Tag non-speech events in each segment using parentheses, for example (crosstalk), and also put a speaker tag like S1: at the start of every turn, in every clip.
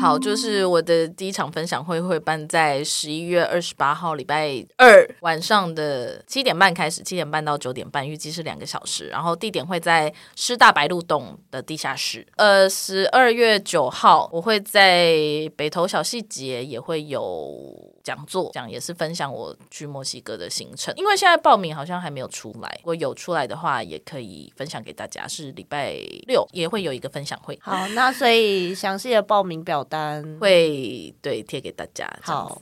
S1: 好，就是我的第一场分享会会办在十一月二十八号礼拜二晚上的七点半开始，七点半到九点半，预计是两个小时。然后地点会在师大白鹿洞的地下室。呃，十二月九号我会在北投小细节也会有讲座，讲也是分享我去墨西哥的行程。因为现在报名好像还没有出来，如果有出来的话，也可以分享给大家。是礼拜六也会有一个分享会。
S2: 好，那所以详细的报名表单
S1: 会对贴给大家。
S2: 好，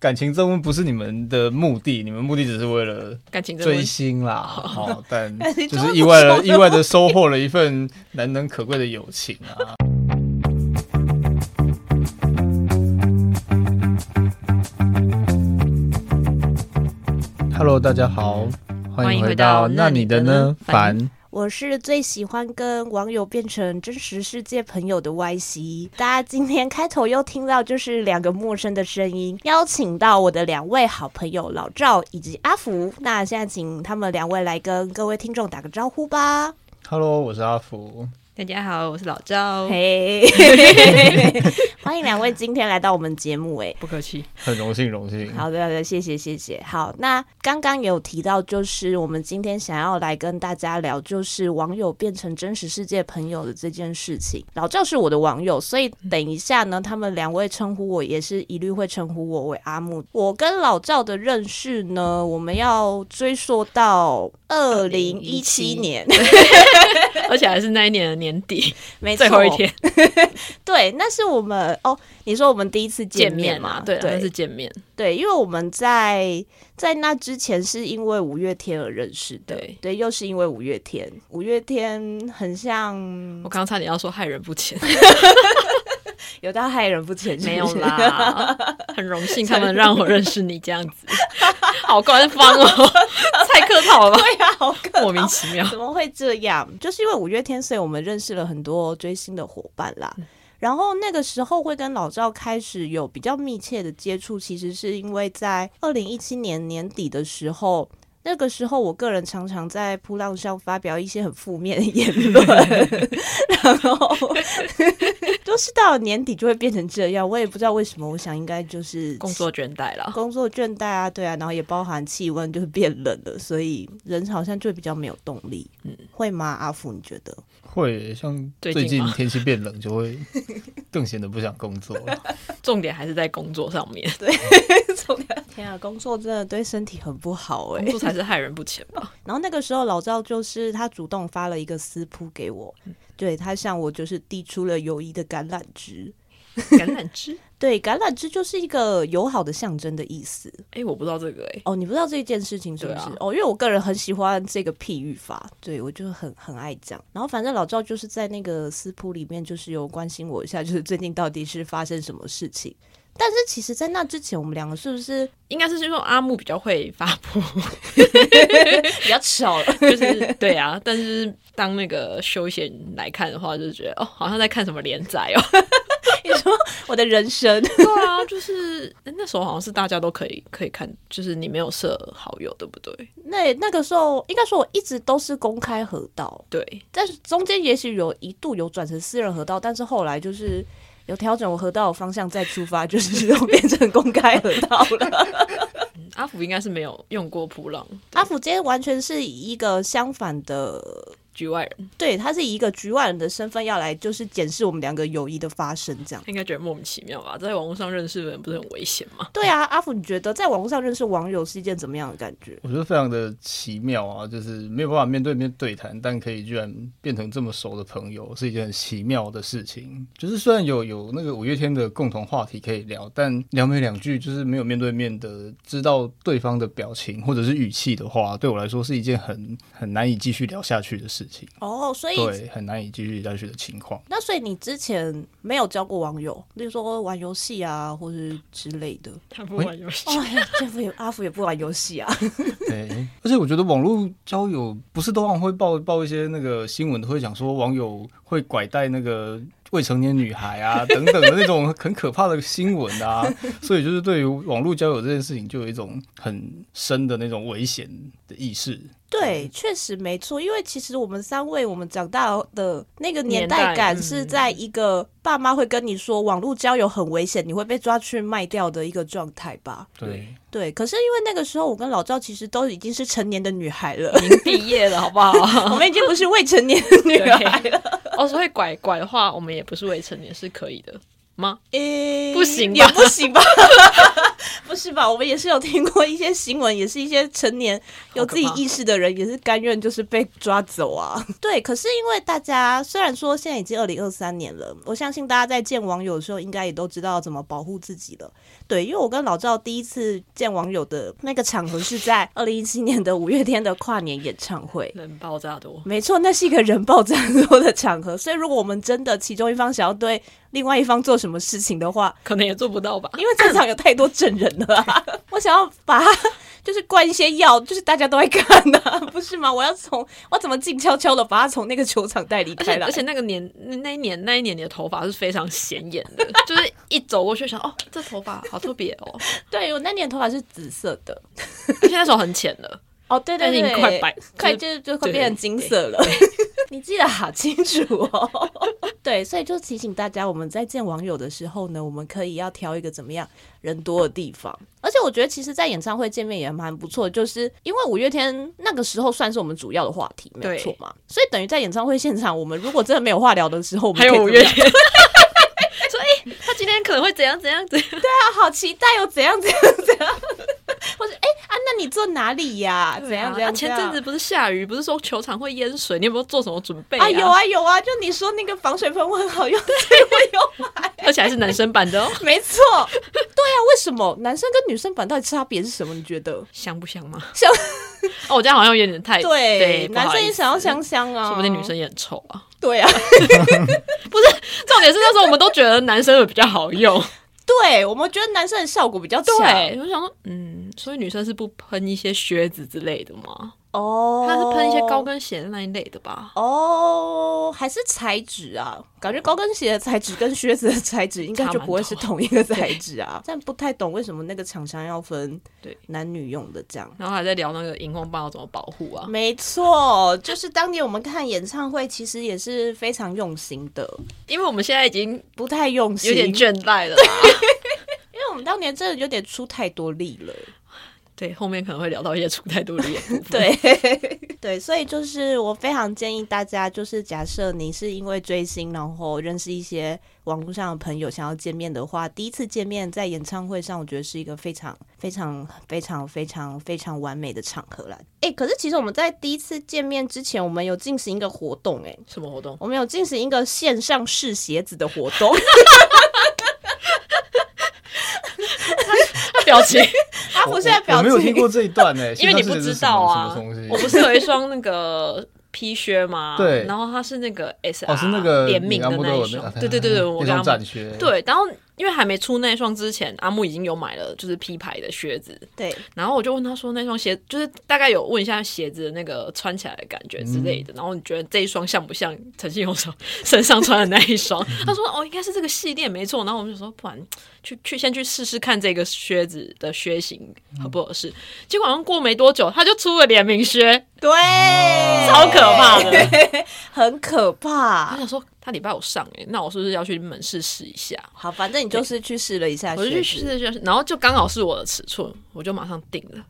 S3: 感情这问不是你们的目的，你们目的只是为了
S1: 感情
S3: 追星啦。好，(laughs) 但就是意外了 (laughs) 意外的收获了一份难能可贵的友情啊。Hello，大家好，欢迎回到那你的呢？凡。
S2: 我是最喜欢跟网友变成真实世界朋友的 YC。大家今天开头又听到就是两个陌生的声音，邀请到我的两位好朋友老赵以及阿福。那现在请他们两位来跟各位听众打个招呼吧。
S3: Hello，我是阿福。
S1: 大家好，我是老赵。
S2: 嘿，(laughs) 欢迎两位今天来到我们节目，哎，
S1: 不客气，
S3: 很荣幸，荣幸。
S2: 好的，好的，谢谢，谢谢。好，那刚刚有提到，就是我们今天想要来跟大家聊，就是网友变成真实世界朋友的这件事情。老赵是我的网友，所以等一下呢，他们两位称呼我，也是一律会称呼我为阿木。我跟老赵的认识呢，我们要追溯到二零一七年，(laughs)
S1: 而且还是那一年的年。底，(laughs)
S2: 没错，
S1: 最后一天，(laughs)
S2: 对，那是我们哦。你说我们第一次见面嘛？
S1: 对，那是见面。
S2: 对，因为我们在在那之前是因为五月天而认识的。对，对，又是因为五月天。五月天很像，
S1: 我刚刚差点要说害人不浅，
S2: 有到害人不浅，
S1: 没有啦。很荣幸他们 (laughs) 让我认识你这样子，(laughs) 好官方哦，(laughs) 太客套了。
S2: 对呀，好
S1: 莫名其妙，
S2: 怎么会这样？就是因为五月天，所以我们认识了很多追星的伙伴啦。然后那个时候会跟老赵开始有比较密切的接触，其实是因为在二零一七年年底的时候，那个时候我个人常常在扑浪上发表一些很负面的言论，然后都是到年底就会变成这样，我也不知道为什么，我想应该就是
S1: 工作倦怠了，
S2: 工作倦怠啊，对啊，然后也包含气温就是变冷了，所以人好像就比较没有动力，嗯，会吗？阿福，你觉得？
S3: 会，像最近天气变冷，就会 (laughs) 更显得不想工作了。(laughs)
S1: 重点还是在工作上面。(laughs)
S2: 对，(laughs) 天啊，工作真的对身体很不好哎、欸，
S1: 工作才是害人不浅吧。(laughs)
S2: 然后那个时候老赵就是他主动发了一个私铺给我，嗯、对他向我就是递出了友谊的橄榄枝。
S1: 橄榄枝，(laughs)
S2: 对，橄榄枝就是一个友好的象征的意思。
S1: 哎、欸，我不知道这个哎、欸。
S2: 哦，你不知道这件事情是不是？啊、哦，因为我个人很喜欢这个譬喻法，对我就很很爱讲。然后反正老赵就是在那个私铺里面，就是有关心我一下，就是最近到底是发生什么事情。但是其实，在那之前，我们两个是不是
S1: 应该是因为阿木比较会发布，(laughs)
S2: 比较巧，(laughs)
S1: 就是对啊。但是当那个休闲来看的话，就是觉得哦，好像在看什么连载哦。(laughs)
S2: 你说我的人生？
S1: 对啊，就是那时候好像是大家都可以可以看，就是你没有设好友，对不对？
S2: 那那个时候应该说我一直都是公开河道，
S1: 对。但是
S2: 中间也许有一度有转成私人河道，但是后来就是。有调整我河道的方向再出发，就是 (laughs) 都变成公开河道了。(laughs)
S1: 阿福应该是没有用过普朗，
S2: 阿福今天完全是以一个相反的。
S1: 局外人，
S2: 对，他是以一个局外人的身份要来，就是检视我们两个友谊的发生，这样
S1: 应该觉得莫名其妙吧？在网络上认识的人不是很危险吗？
S2: 对啊，阿福，你觉得在网络上认识网友是一件怎么样的感觉？
S3: 我觉得非常的奇妙啊，就是没有办法面对面对谈，但可以居然变成这么熟的朋友，是一件很奇妙的事情。就是虽然有有那个五月天的共同话题可以聊，但聊没两句，就是没有面对面的知道对方的表情或者是语气的话，对我来说是一件很很难以继续聊下去的事情。
S2: 哦，所以
S3: 对很难以继续下去的情况。
S2: 那所以你之前没有交过网友，例如说玩游戏啊，或是之类的。
S1: 他不玩游戏。
S2: 哎呀，这副也阿福也不玩游戏啊。(laughs)
S3: 对，而且我觉得网络交友不是都往会报报一些那个新闻，都会讲说网友会拐带那个未成年女孩啊 (laughs) 等等的那种很可怕的新闻啊，(laughs) 所以就是对于网络交友这件事情，就有一种很深的那种危险的意识。
S2: 对，确实没错，因为其实我们三位我们长大的那个年代感是在一个爸妈会跟你说网络交友很危险，你会被抓去卖掉的一个状态吧？
S3: 对
S2: 对，可是因为那个时候我跟老赵其实都已经是成年的女孩了，
S4: 已经毕业了，好不好？(laughs)
S2: 我们已经不是未成年的女孩了。
S4: 哦，所以拐拐的话，我们也不是未成年，是可以的。吗？诶、
S2: 欸，
S4: 不行，
S2: 也不行吧？(laughs) 不是吧？我们也是有听过一些新闻，也是一些成年有自己意识的人，也是甘愿就是被抓走啊。对，可是因为大家虽然说现在已经二零二三年了，我相信大家在见网友的时候，应该也都知道怎么保护自己了。对，因为我跟老赵第一次见网友的那个场合是在 (laughs) 二零一七年的五月天的跨年演唱会，
S4: 人爆炸多。
S2: 没错，那是一个人爆炸多的场合，所以如果我们真的其中一方想要对另外一方做什么事情的话，
S4: 可能也做不到吧，
S2: 因为这场有太多证人了啊。(laughs) 我想要把他就是灌一些药，就是大家都在看的，(laughs) 不是吗？我要从我怎么静悄悄的把他从那个球场带离开了，
S4: 而且那个年那一年那一年你的头发是非常显眼的，(laughs) 就是一走过去想哦，这头发好特别哦。
S2: 对，我那年头发是紫色的，
S4: 而且那时候很浅了。
S2: 哦，对对对，
S4: 快白，
S2: 快就就快变成金色了。(laughs) 你记得好清楚哦。(laughs) 对，所以就提醒大家，我们在见网友的时候呢，我们可以要挑一个怎么样人多的地方。而且我觉得，其实，在演唱会见面也蛮不错，就是因为五月天那个时候算是我们主要的话题，没有错嘛。所以等于在演唱会现场，我们如果真的没有话聊的时候，我们
S4: 还有五月天。所以 (laughs) 他今天可能会怎样怎样怎样？对
S2: 啊，好期待哦！怎样怎样怎样？那你坐哪里呀？怎样怎样？
S4: 前阵子不是下雨，不是说球场会淹水？你有没有做什么准备
S2: 啊？有啊有啊，就你说那个防水喷雾很好用，所以我有买，(laughs)
S4: 而且还是男生版的哦。(laughs)
S2: 没错，(laughs) 对啊，为什么男生跟女生版到底差别是什么？你觉得
S4: 香不香吗？
S2: 香。
S4: 哦，我这样好像有点太
S2: 对，男生也想要香香啊，
S4: 说不定女生也很臭啊。
S2: 对啊，
S4: 不是，重点是那时候我们都觉得男生会比较好用。
S2: 对，我们觉得男生的效果比较
S4: 强。我想说，嗯，所以女生是不喷一些靴子之类的吗？
S2: 哦，
S4: 它是喷一些高跟鞋的那一类的吧？
S2: 哦，还是材质啊？感觉高跟鞋的材质跟靴子的材质应该就不会是同一个材质啊。但不太懂为什么那个厂商要分对男女用的这样。
S4: 然后还在聊那个荧光棒要怎么保护啊？
S2: 没错，就是当年我们看演唱会，其实也是非常用心的。
S4: 因为我们现在已经
S2: 不太用心，
S4: 有点倦怠了。(laughs)
S2: 因为我们当年真的有点出太多力了。
S4: 对，后面可能会聊到一些出太多的演出。
S2: 对 (laughs) 对，所以就是我非常建议大家，就是假设你是因为追星，然后认识一些网络上的朋友，想要见面的话，第一次见面在演唱会上，我觉得是一个非常非常非常非常非常完美的场合啦。哎，可是其实我们在第一次见面之前，我们有进行一个活动，哎，
S4: 什么活动？
S2: 我们有进行一个线上试鞋子的活动。(laughs)
S4: 表情，
S2: 他不是在表情，
S3: 我没有听过这一段呢，(laughs)
S4: 因为你不知道啊。我不是有一双那个皮靴吗？
S3: 对，
S4: 然后它是那个 S，
S3: 哦，是那个
S4: 联名的那一双。对对对对，我跟
S3: 他们。
S4: 对，然后。因为还没出那双之前，阿木已经有买了，就是 P 牌的靴子。
S2: 对，
S4: 然后我就问他说，那双鞋就是大概有问一下鞋子的那个穿起来的感觉之类的。嗯、然后你觉得这一双像不像陈信宏手身上穿的那一双？(laughs) 他说哦，应该是这个系列没错。然后我们就说，不然去去先去试试看这个靴子的靴型合不合适。结果好像过没多久，他就出了联名靴，
S2: 对，
S4: 超可怕的，(laughs)
S2: 很可怕。
S4: 我想说。他礼拜五上诶，那我是不是要去门市试一下？
S2: 好，反正你就是去试了一下，
S4: 我就去试了一下，然后就刚好是我的尺寸，我就马上定了。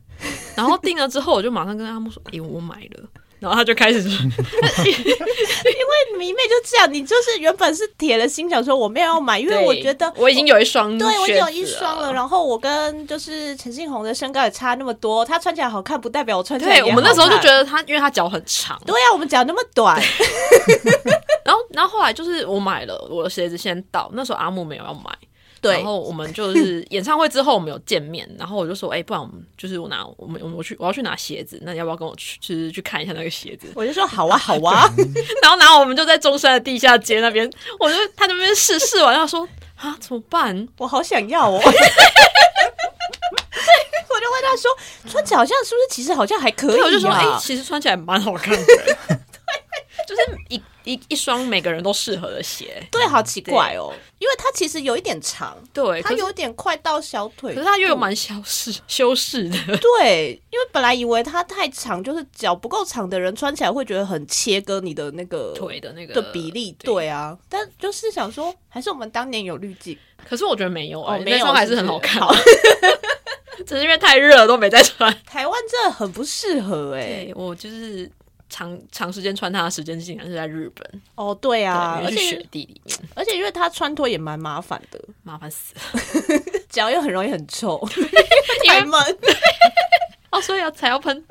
S4: 然后定了之后，我就马上跟阿木说：“哎、欸，我买了。”然后他就开始，因
S2: 为迷妹就这样，你就是原本是铁了心想说我没有要买，因为我觉得我，
S4: 我已经有一双，
S2: 对我已经有一双了。然后我跟就是陈信宏的身高也差那么多，他穿起来好看不代表我穿起来。
S4: 对，我们那时候就觉得他，因为他脚很长。
S2: 对呀、啊，我们脚那么短。(laughs)
S4: 然后，然后后来就是我买了我的鞋子先到，那时候阿木没有要买。对，然后我们就是演唱会之后我们有见面，然后我就说，哎、欸，不然我们就是我拿我们我去我要去拿鞋子，那你要不要跟我去，就是去看一下那个鞋子？
S2: 我就说好啊好啊，(laughs)
S4: 然后然后我们就在中山的地下街那边，我就他那边试试完，他说啊怎么办？
S2: 我好想要哦，(laughs) 我就问他说，穿起来好像是不是其实好像还可以、啊？
S4: 我就说，哎、欸，其实穿起来蛮好看的，一。一一双每个人都适合的鞋。
S2: 对，好奇怪哦，因为它其实有一点长，
S4: 对，
S2: 它有点快到小腿，
S4: 可是它又有蛮修饰修饰的。
S2: 对，因为本来以为它太长，就是脚不够长的人穿起来会觉得很切割你的那个
S4: 腿的那个
S2: 的比例。对啊，但就是想说，还是我们当年有滤镜。
S4: 可是我觉得没有啊、欸，
S2: 哦，没有，
S4: 那双还是很好看。
S2: 好 (laughs)
S4: 只是因为太热了，都没再穿。
S2: 台湾真的很不适合哎、欸，
S4: 我就是长长时间穿它的时间竟然是在日本。
S2: 哦，对啊，
S4: 对而且雪地里面，
S2: 而且因为它穿脱也蛮麻烦的，
S4: 麻烦死了，(laughs)
S2: 脚又很容易很臭，
S4: 太闷。(laughs) 哦，所以要才要喷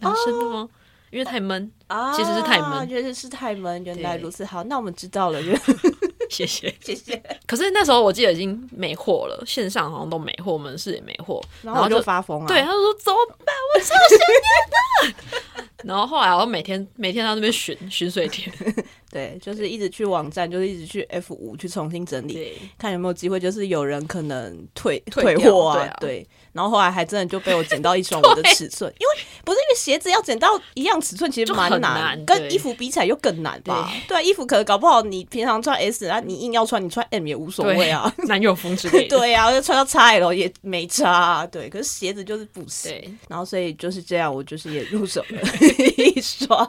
S4: 男生的吗？哦因为太闷啊，其实是太闷，
S2: 确实是太闷。原来如此，好，那我们知道了，(laughs) 谢
S4: 谢
S2: 谢谢。
S4: 可是那时候我记得已经没货了，线上好像都没货，门市也没货，
S2: 然后我就发疯了。
S4: 对，他就说怎么办？我超想念的。然后后来我每天每天到那边巡巡水田，(laughs)
S2: 对，就是一直去网站，就是一直去 F 五去重新整理，看有没有机会，就是有人可能退退货啊，对。然后后来还真的就被我捡到一双 (laughs) 我的尺寸，因为不是因为鞋子要捡到一样尺寸其实蛮难，
S4: 难
S2: 跟衣服比起来又更难吧？对，对，衣服可能搞不好你平常穿 S 啊，你硬要穿你穿 M 也无所谓啊，
S4: 男友风之类的。(laughs)
S2: 对啊，就穿到 XL 也没差，啊，对。可是鞋子就是不行，然后所以就是这样，我就是也入手了一双，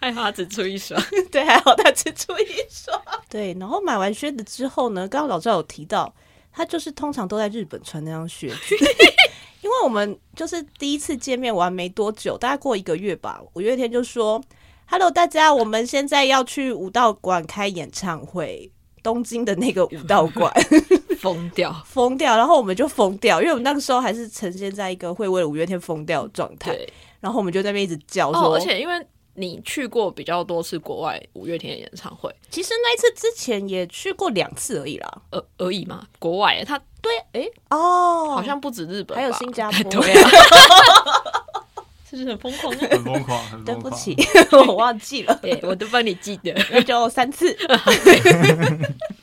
S4: 还好他只出一双，
S2: 对，还好他只出一双，对。然后买完靴子之后呢，刚刚老赵有提到。他就是通常都在日本穿那双靴子，(laughs) 因为我们就是第一次见面完没多久，大概过一个月吧。五月天就说：“Hello，大家，我们现在要去武道馆开演唱会，东京的那个武道馆，
S4: 疯掉，(laughs)
S2: 疯掉。”然后我们就疯掉，因为我们那个时候还是呈现在一个会为了五月天疯掉的状态。然后我们就在那边一直叫说，
S4: 哦，而且因为。你去过比较多次国外五月天的演唱会，
S2: 其实那一次之前也去过两次而已啦，
S4: 而而已嘛。国外他
S2: 对，哎、欸、哦，
S4: 好像不止日本，
S2: 还有新加坡，(laughs)
S4: 对啊，(laughs) 是不是很疯狂？
S3: 很疯狂，很疯狂。
S2: 对不起，(laughs) 我忘记了，
S4: 对，我都帮你记得，
S2: 那就三次。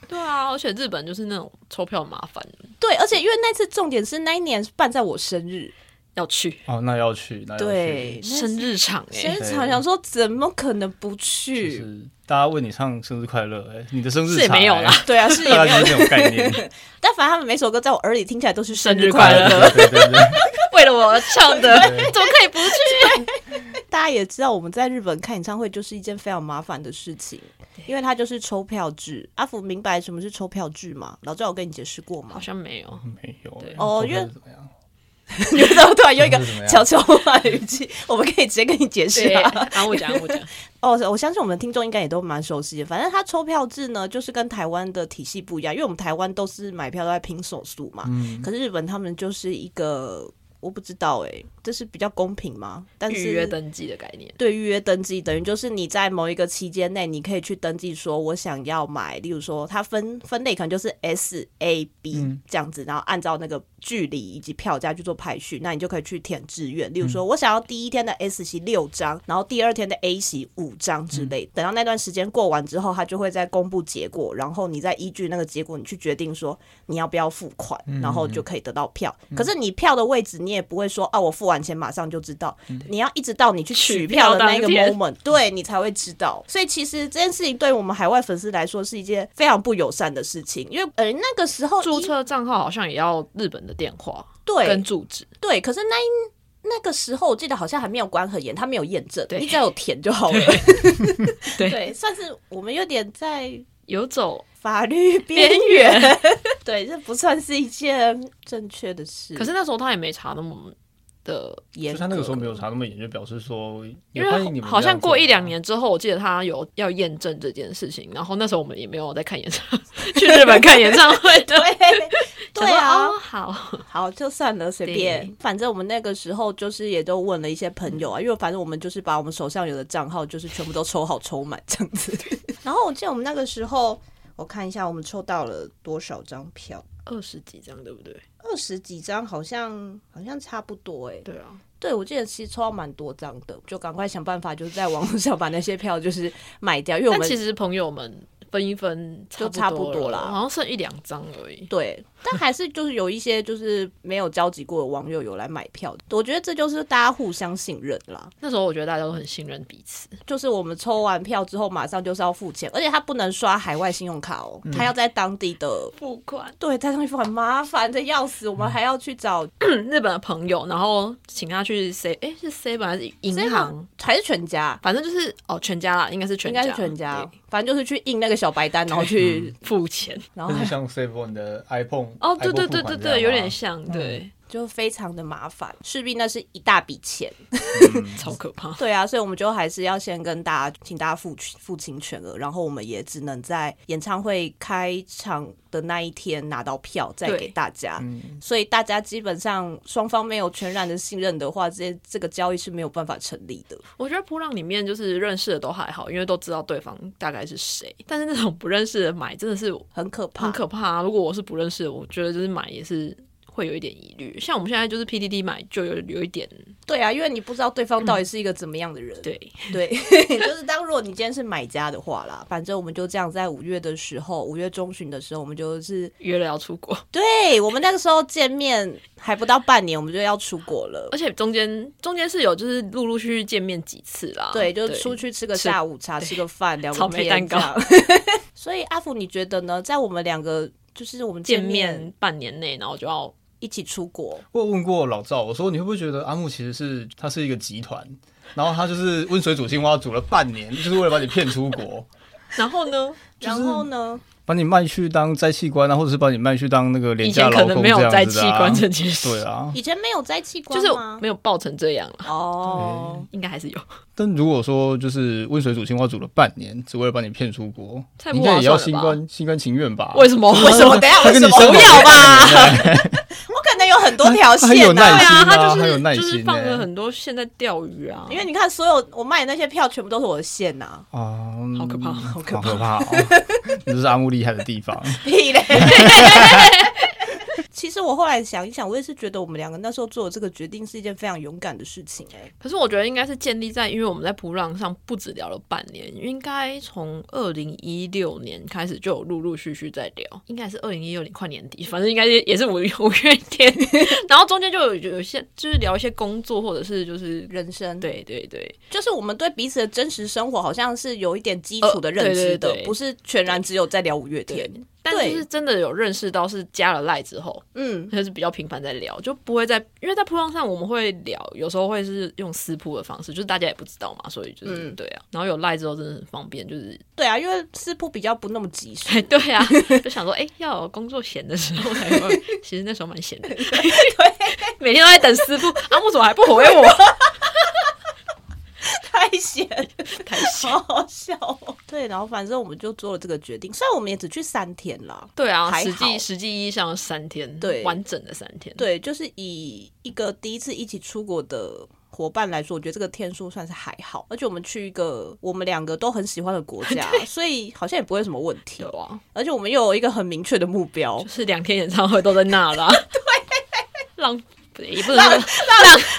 S4: 对啊，而且日本就是那种抽票麻烦。
S2: 对，而且因为那次重点是那一年是办在我生日。
S4: 要去
S3: 哦，那要去，那要去
S2: 对
S4: 生日场哎，
S2: 生日场想说怎么可能不去？
S3: 就是大家问你唱生日快乐哎，你的生日场
S4: 是没有啦，(laughs)
S2: 对啊，是也没有
S3: 这种概念。(laughs)
S2: 但反正他们每首歌在我耳里听起来都是生日快乐，
S3: 对对对，(laughs)
S4: 为了我唱的，怎么可以不去？
S2: 大家也知道我们在日本看演唱会就是一件非常麻烦的事情，因为它就是抽票制。阿福明白什么是抽票制吗？老赵有跟你解释过吗？
S4: 好像没有，
S3: 没有。
S2: 哦，因为。(laughs) 你知道突然用一个 (laughs) 悄悄话的语气，(laughs) 我们可以直接跟你解释啊。
S4: 好，我讲，我讲。
S2: 哦，我相信我们听众应该也都蛮熟悉的。反正它抽票制呢，就是跟台湾的体系不一样，因为我们台湾都是买票都在拼手速嘛。嗯。可是日本他们就是一个。我不知道哎、欸，这是比较公平吗？但是
S4: 预约登记的概念，
S2: 对，预约登记等于就是你在某一个期间内，你可以去登记，说我想要买，例如说它分分类可能就是 S A B 这样子，然后按照那个距离以及票价去做排序，那你就可以去填志愿。例如说我想要第一天的 S 席六张，然后第二天的 A 席五张之类。等到那段时间过完之后，他就会再公布结果，然后你再依据那个结果，你去决定说你要不要付款，然后就可以得到票。可是你票的位置，你也不会说啊，我付完钱马上就知道。你要一直到你去取票的那个 moment，对你才会知道。所以其实这件事情对我们海外粉丝来说是一件非常不友善的事情，因为呃那个时候
S4: 注册账号好像也要日本的电话，
S2: 对，
S4: 跟住址，
S2: 对。可是那那个时候我记得好像还没有管很严，他没有验证，你只要有填就好了。对，对，算是我们有点在
S4: 游走
S2: 法律边缘。(laughs) 对，这不算是一件正确的事。
S4: 可是那时候他也没查那么的严，
S3: 他那个时候没有查那么严，就表示说，
S4: 因为好像过一两年之后，我记得他有要验证这件事情，然后那时候我们也没有在看演唱，去日本看演唱会，对，(laughs)
S2: 对啊，
S4: 好 (laughs)
S2: 好就算了，随便，反正我们那个时候就是也都问了一些朋友啊，因为反正我们就是把我们手上有的账号就是全部都抽好抽满这样子，(laughs) 然后我记得我们那个时候，我看一下我们抽到了多少张票。
S4: 二十几张对不对？
S2: 二十几张好像好像差不多哎、欸。
S4: 对啊，
S2: 对我记得其实抽到蛮多张的，就赶快想办法，就是在网络上把那些票就是买掉。因为我们
S4: 其实朋友们。分一分
S2: 就差不多啦，
S4: 好像剩一两张而已。
S2: 对，但还是就是有一些就是没有交集过的网友有来买票，我觉得这就是大家互相信任啦。
S4: 那时候我觉得大家都很信任彼此，
S2: 就是我们抽完票之后马上就是要付钱，而且他不能刷海外信用卡哦，他要在当地的
S4: 付款。
S2: 对，在当地付款麻烦的要死，我们还要去找 (clears throat)
S4: 日本的朋友，然后请他去 C，哎，是 C 本还是银行
S2: 还是全家？
S4: 反正就是哦，全家啦，应该是全家，
S2: 应该是全家。反正就是去印那个小白单，然后去
S4: 付钱，
S3: 然后像 Seven 的 iPhone
S4: 哦，对对对对对，有点像，对。
S2: 就非常的麻烦，势必那是一大笔钱，
S4: 嗯、(laughs) 超可怕。
S2: 对啊，所以我们就还是要先跟大家，请大家付付清全额，然后我们也只能在演唱会开场的那一天拿到票，再给大家。嗯、所以大家基本上双方没有全然的信任的话，这这个交易是没有办法成立的。
S4: 我觉得噗浪里面就是认识的都还好，因为都知道对方大概是谁。但是那种不认识的买真的是
S2: 很可怕，
S4: 很可怕啊。如果我是不认识的，我觉得就是买也是。会有一点疑虑，像我们现在就是 PDD 买，就有有一点，
S2: 对啊，因为你不知道对方到底是一个怎么样的人，
S4: 嗯、对 (laughs)
S2: 对，(laughs) 就是当如果你今天是买家的话啦，反正我们就这样在五月的时候，五月中旬的时候，我们就是
S4: 约了要出国，
S2: 对，我们那个时候见面还不到半年，我们就要出国了，
S4: 而且中间中间是有就是陆陆续续见面几次啦，
S2: 对，就是出去吃个下午茶，吃，吃个饭，聊个天，
S4: 蛋糕。(laughs)
S2: 所以阿福，你觉得呢？在我们两个就是我们
S4: 见面半年内，然后就要。
S2: 一起出国，
S3: 我有问过老赵，我说你会不会觉得阿木其实是他是一个集团，然后他就是温水煮青蛙煮了半年，(laughs) 就是为了把你骗出国，(laughs)
S4: 然后呢，
S2: 然后呢？
S3: 把你卖去当摘器官啊，或者是把你卖去当那个廉价劳工这样子啊。以前可能没有
S4: 摘器官这件事，
S3: 对啊，
S2: 以前没有摘器官，
S4: 就是没有爆成这样
S2: 哦，
S4: 应该还是有。
S3: 但如果说就是温水煮青蛙煮了半年，只为了把你骗出国，应该也要心甘心甘情愿吧？
S4: 为什么？(laughs)
S2: 为什么？等下为什么
S3: 不
S2: 要吧？很多条线
S3: 的，对啊，
S4: 他就是就是放了很多线在钓鱼啊。
S2: 因为你看，所有我卖的那些票，全部都是我的线呐。
S3: 啊，
S4: 好可怕，
S3: 好可怕！可怕这是阿木厉害的地方。
S2: 屁嘞！(laughs) 其实我后来想一想，我也是觉得我们两个那时候做的这个决定是一件非常勇敢的事情哎、欸。
S4: 可是我觉得应该是建立在，因为我们在普浪上不止聊了半年，应该从二零一六年开始就有陆陆续续在聊，应该是二零一六年快年底，反正应该也是五五月天，(laughs) 然后中间就有有些就是聊一些工作或者是就是
S2: 人生，
S4: 对对对，
S2: 就是我们对彼此的真实生活好像是有一点基础的认知的，呃、不是全然只有在聊五月天。
S4: 但是真的有认识到是加了赖之后，
S2: 嗯，
S4: 就是比较频繁在聊，就不会在，因为在铺浪上我们会聊，有时候会是用私铺的方式，就是大家也不知道嘛，所以就是、嗯、对啊。然后有赖之后真的很方便，就是
S2: 对啊，因为私铺比较不那么及时，
S4: 对啊，(laughs) 就想说，哎、欸，要有工作闲的时候才会，(laughs) 其实那时候蛮闲的，对，(laughs) 每天都在等私铺，阿木怎么还不回我？(laughs)
S2: 太闲，(laughs)
S4: 太闲，
S2: 好好笑哦。对，然后反正我们就做了这个决定，虽然我们也只去三天了。
S4: 对啊，实际实际意义上三天，对，完整的三天。
S2: 对，就是以一个第一次一起出国的伙伴来说，我觉得这个天数算是还好。而且我们去一个我们两个都很喜欢的国家，(laughs) 所以好像也不会有什么问题。
S4: 对啊，
S2: 而且我们又有一个很明确的目标，
S4: 就是两天演唱会都在那了。对，浪。也不能
S2: 浪浪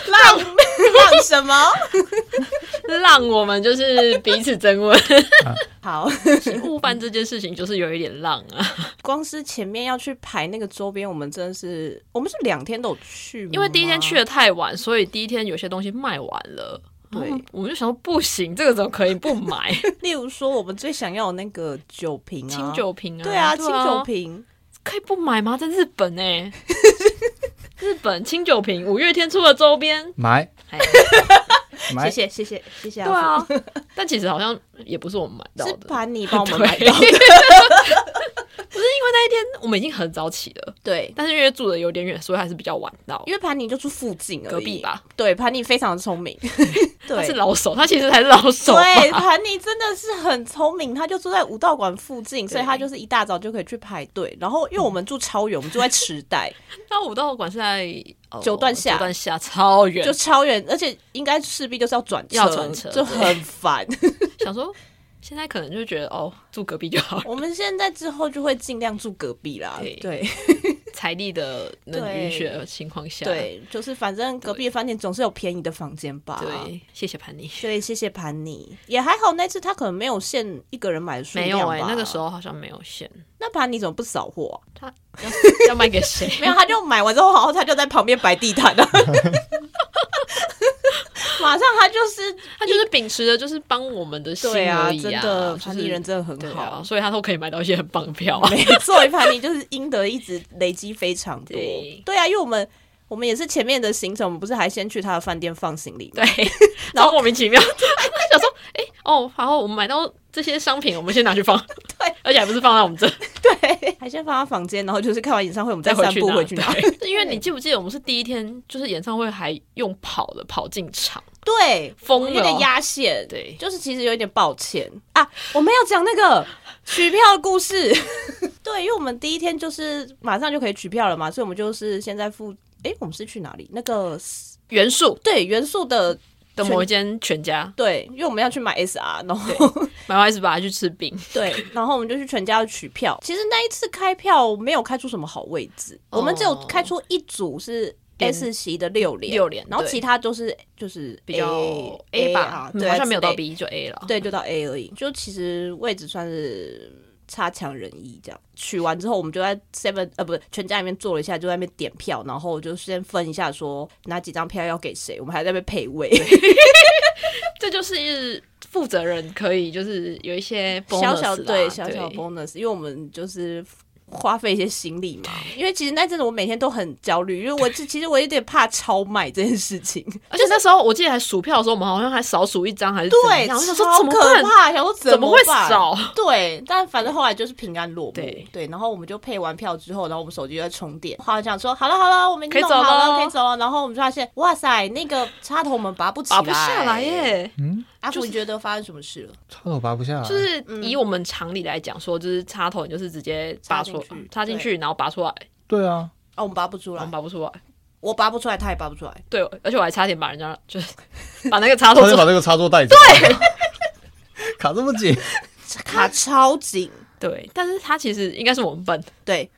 S2: 浪浪什么？(laughs)
S4: 让我们就是彼此争问。(laughs)
S2: 好，(laughs)
S4: 误办这件事情就是有一点浪啊。
S2: 光是前面要去排那个周边，我们真的是，我们是两天都有去，
S4: 因为第一天去的太晚，所以第一天有些东西卖完了。对，我们就想说不行，这个怎么可以不买？
S2: 例如说，我们最想要的那个酒瓶啊，
S4: 清酒瓶啊，
S2: 对啊，清酒瓶
S4: 可以不买吗？在日本呢、欸。日本清酒瓶，五月天出的周边。
S3: 买，
S2: 谢谢谢谢谢谢。
S4: 对啊，(laughs) 但其实好像也不是我们买到的，
S2: 是潘妮帮我们买到的。(laughs)
S4: 不是因为那一天我们已经很早起了，
S2: 对，
S4: 但是因为住的有点远，所以还是比较晚到。
S2: 因为盘尼就住附近
S4: 隔壁吧，
S2: 对，盘尼非常的聪明，(laughs) 对，
S4: 他是老手，他其实才是老手。
S2: 对，盘尼真的是很聪明，他就住在武道馆附近，所以他就是一大早就可以去排队。然后因为我们住超远，我们住在池袋，
S4: 那武道馆是在
S2: 九段下，
S4: 九段下超远，
S2: 就超远，而且应该势必就是要转车，
S4: 要转车
S2: 就很烦。(laughs) (laughs)
S4: 想说。现在可能就觉得哦，住隔壁就好。
S2: 我们现在之后就会尽量住隔壁啦。对，
S4: 财力的能允许的情况下，
S2: 对，就是反正隔壁饭店总是有便宜的房间吧。
S4: 对，谢谢盘尼。
S2: 对，谢谢盘尼，也还好。那次他可能没有限一个人买的数量吧。
S4: 没有哎、欸，那个时候好像没有限。
S2: 那盘尼怎么不扫货、啊？
S4: 他 (laughs) 要要卖给谁？(laughs)
S2: 没有，他就买完之后，然后他就在旁边摆地毯了。(laughs) (laughs) 马上他就是
S4: 他就是秉持着就是帮我们的心而已啊，
S2: 真的盘尼、
S4: 是、
S2: 人真的很好、
S4: 啊，所以他都可以买到一些很棒的票、啊。(laughs)
S2: 没错，潘尼就是英德一直累积非常多
S4: 对。
S2: 对啊，因为我们我们也是前面的行程，我们不是还先去他的饭店放行李吗？
S4: 对，(laughs) 然后莫名其妙想说，哎、欸、哦，然后我们买到这些商品，我们先拿去放，(laughs)
S2: 对，
S4: 而且还不是放在我们这，(laughs)
S2: 对，还先放到房间，然后就是看完演唱会，我们再散步回去拿。(laughs)
S4: 因为你记不记得我们是第一天，就是演唱会还用跑的跑进场，
S2: 对，
S4: 疯了，
S2: 有点压线，
S4: 对，就是
S2: 其实有一点抱歉。啊。我们要讲那个取票的故事，对，因为我们第一天就是马上就可以取票了嘛，所以我们就是现在付，哎、欸，我们是去哪里？那个
S4: 元素，
S2: 对，元素的。
S4: 的某一间全家，
S2: 对，因为我们要去买 SR，然后
S4: 买完 SR 去吃饼，(laughs)
S2: 对，然后我们就去全家取票。其实那一次开票没有开出什么好位置，哦、我们只有开出一组是 S 席的六连，
S4: 六连，
S2: 然后其他都是就是
S4: 比较 A 吧，好像没有到 B 就 A 了，
S2: 对，就到 A 而已。就其实位置算是。差强人意，这样取完之后，我们就在 Seven 呃，不是全家里面坐了一下，就在那边点票，然后就先分一下，说哪几张票要给谁，我们还在那边配位。(laughs)
S4: 这就是负责人可以就是有一些
S2: 小小对小小 bonus，因为我们就是。花费一些心力嘛，因为其实那阵子我每天都很焦虑，因为我其实我有点怕超卖这件事情，(laughs)
S4: 而且那时候我记得还数票的时候，我们好像还少数一张还是
S2: 对，
S4: 然后想
S2: 说超可怕，想说
S4: 怎么会少？
S2: 对，但反正后来就是平安落幕，
S4: 对。
S2: 对，然后我们就配完票之后，然后我们手机就在充电，好像说好了好了，我们
S4: 可以走了，
S2: 可以走了，然后我们就发现哇塞，那个插头我们拔不起来，
S4: 拔不下来耶，
S3: 嗯。
S2: 阿福，你觉得发生什么事了？
S3: 插头拔不下来，
S4: 就是以我们常理来讲，说就是插头，你就是直接拔出插进去，然后拔出来。
S3: 对啊，
S2: 哦，我们拔不出来，
S4: 我们拔不出来，
S2: 我拔不出来，他也拔不出来。
S4: 对，而且我还差点把人家就是 (laughs) 把那个插头，
S3: 差点把那个插座带走。
S4: 对，(laughs)
S3: 卡这么紧，
S2: 卡超紧。
S4: 对，但是他其实应该是我们笨。
S2: 对，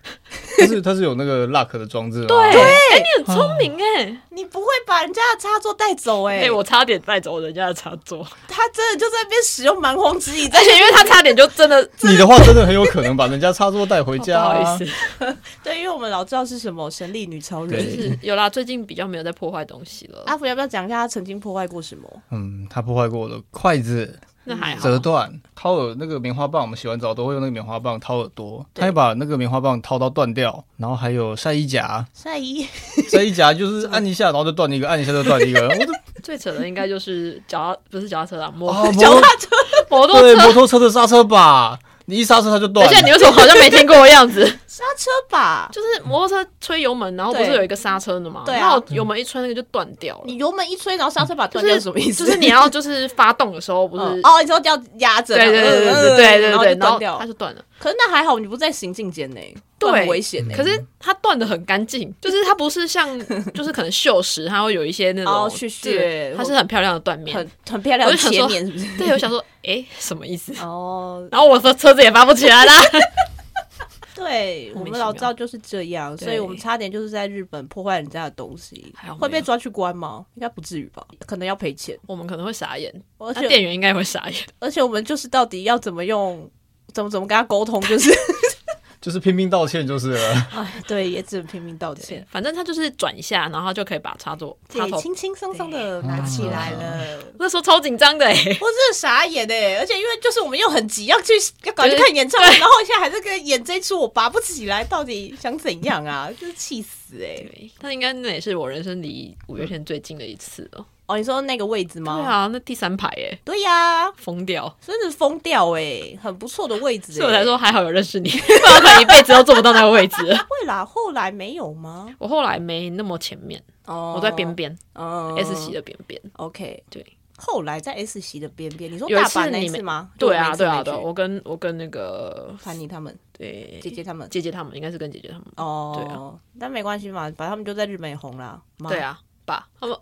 S3: 但是他是有那个 lock 的装置。
S4: 对，哎、欸，你很聪明哎、啊，
S2: 你不会把人家的插座带走哎、欸？哎、
S4: 欸，我差点带走人家的插座。
S2: 他真的就在那边使用蛮荒之力，
S4: 而且因为他差点就真的，(laughs)
S3: 你的话真的很有可能把人家插座带回家、啊。(laughs)
S4: 不好意思，(laughs)
S2: 对，因为我们老知道是什么神力女超人。
S4: 是有啦，最近比较没有在破坏东西了。
S2: 阿福要不要讲一下他曾经破坏过什么？
S3: 嗯，他破坏过的筷子。
S4: 那还好，
S3: 折断，掏耳那个棉花棒，我们洗完澡都会用那个棉花棒掏耳朵，他会把那个棉花棒掏到断掉，然后还有晒衣夹，
S2: 晒衣。(laughs)
S3: 晒衣夹就是按一下，然后就断一个，按一下就断一个。(laughs)
S4: 最扯的应该就是脚踏，不是脚踏车啊，摩
S3: 托 (laughs)
S4: 脚踏车，摩托车，
S3: 对，摩托车的刹车把。你一刹车它就断。
S4: 而且你为什么好像没听过的样子？(laughs)
S2: 刹车把
S4: 就是摩托车吹油门，然后不是有一个刹车的吗？
S2: 对啊。
S4: 然后油门一吹，那个就断掉了。
S2: 你油门一吹，然后刹车把断掉是什么意思？
S4: 就是你要就是发动的时候不是？
S2: 哦，你说要压着。
S4: 对对对对对对对，然后它就断了。
S2: 可是那还好，你不在行进间呢，对，很危险。
S4: 可是它断的很干净，(laughs) 就是它不是像就是可能锈蚀，它会有一些那种
S2: 屑屑，
S4: 它是很漂亮的断面，
S2: 很很漂亮的切面，是不是？
S4: 对，我想说，哎，什么意思？哦，然后我的车子也发不起来啦。(laughs)
S2: 对，(laughs) 我们老赵就是这样，所以我们差点就是在日本破坏人家的东西，会被抓去关吗？应该不至于吧？可能要赔钱，
S4: 我们可能会傻眼，而且店员应该会傻眼，
S2: 而且我们就是到底要怎么用？怎么怎么跟他沟通，就是
S3: 就是拼命道歉，就是了。(laughs)
S2: 哎，对，也只能拼命道歉。
S4: 反正他就是转一下，然后就可以把插座插头
S2: 轻轻松松的拿起来了。
S4: 那时候超紧张的，哎，
S2: 我真的傻眼哎！而且因为就是我们又很急要去要赶去看演唱会，然后现在还是跟演这一出，我拔不起来，到底想怎样啊？就是气死哎！
S4: 他应该那也是我人生离五月天最近的一次了。
S2: 哦，你说那个位置吗？
S4: 对啊，那第三排哎。
S2: 对呀，
S4: 疯掉，
S2: 真的是疯掉哎，很不错的位置。
S4: 所以我才说还好有认识你，(laughs) 不然可能一辈子都坐不到那个位置。
S2: 会啦，后来没有吗？
S4: 我后来没那么前面，哦，我在边边，哦，S 席的边边。
S2: OK，对，
S4: 后
S2: 来在 S 席的边边。你说大阪那次吗？
S4: 对啊，对啊，对，我跟我跟那个
S2: 潘妮他们，
S4: 对，
S2: 姐姐他们，
S4: 姐姐他们应该是跟姐姐他们。哦，对啊，
S2: 但没关系嘛，反正他们就在日本也红了。
S4: 对啊，爸，他们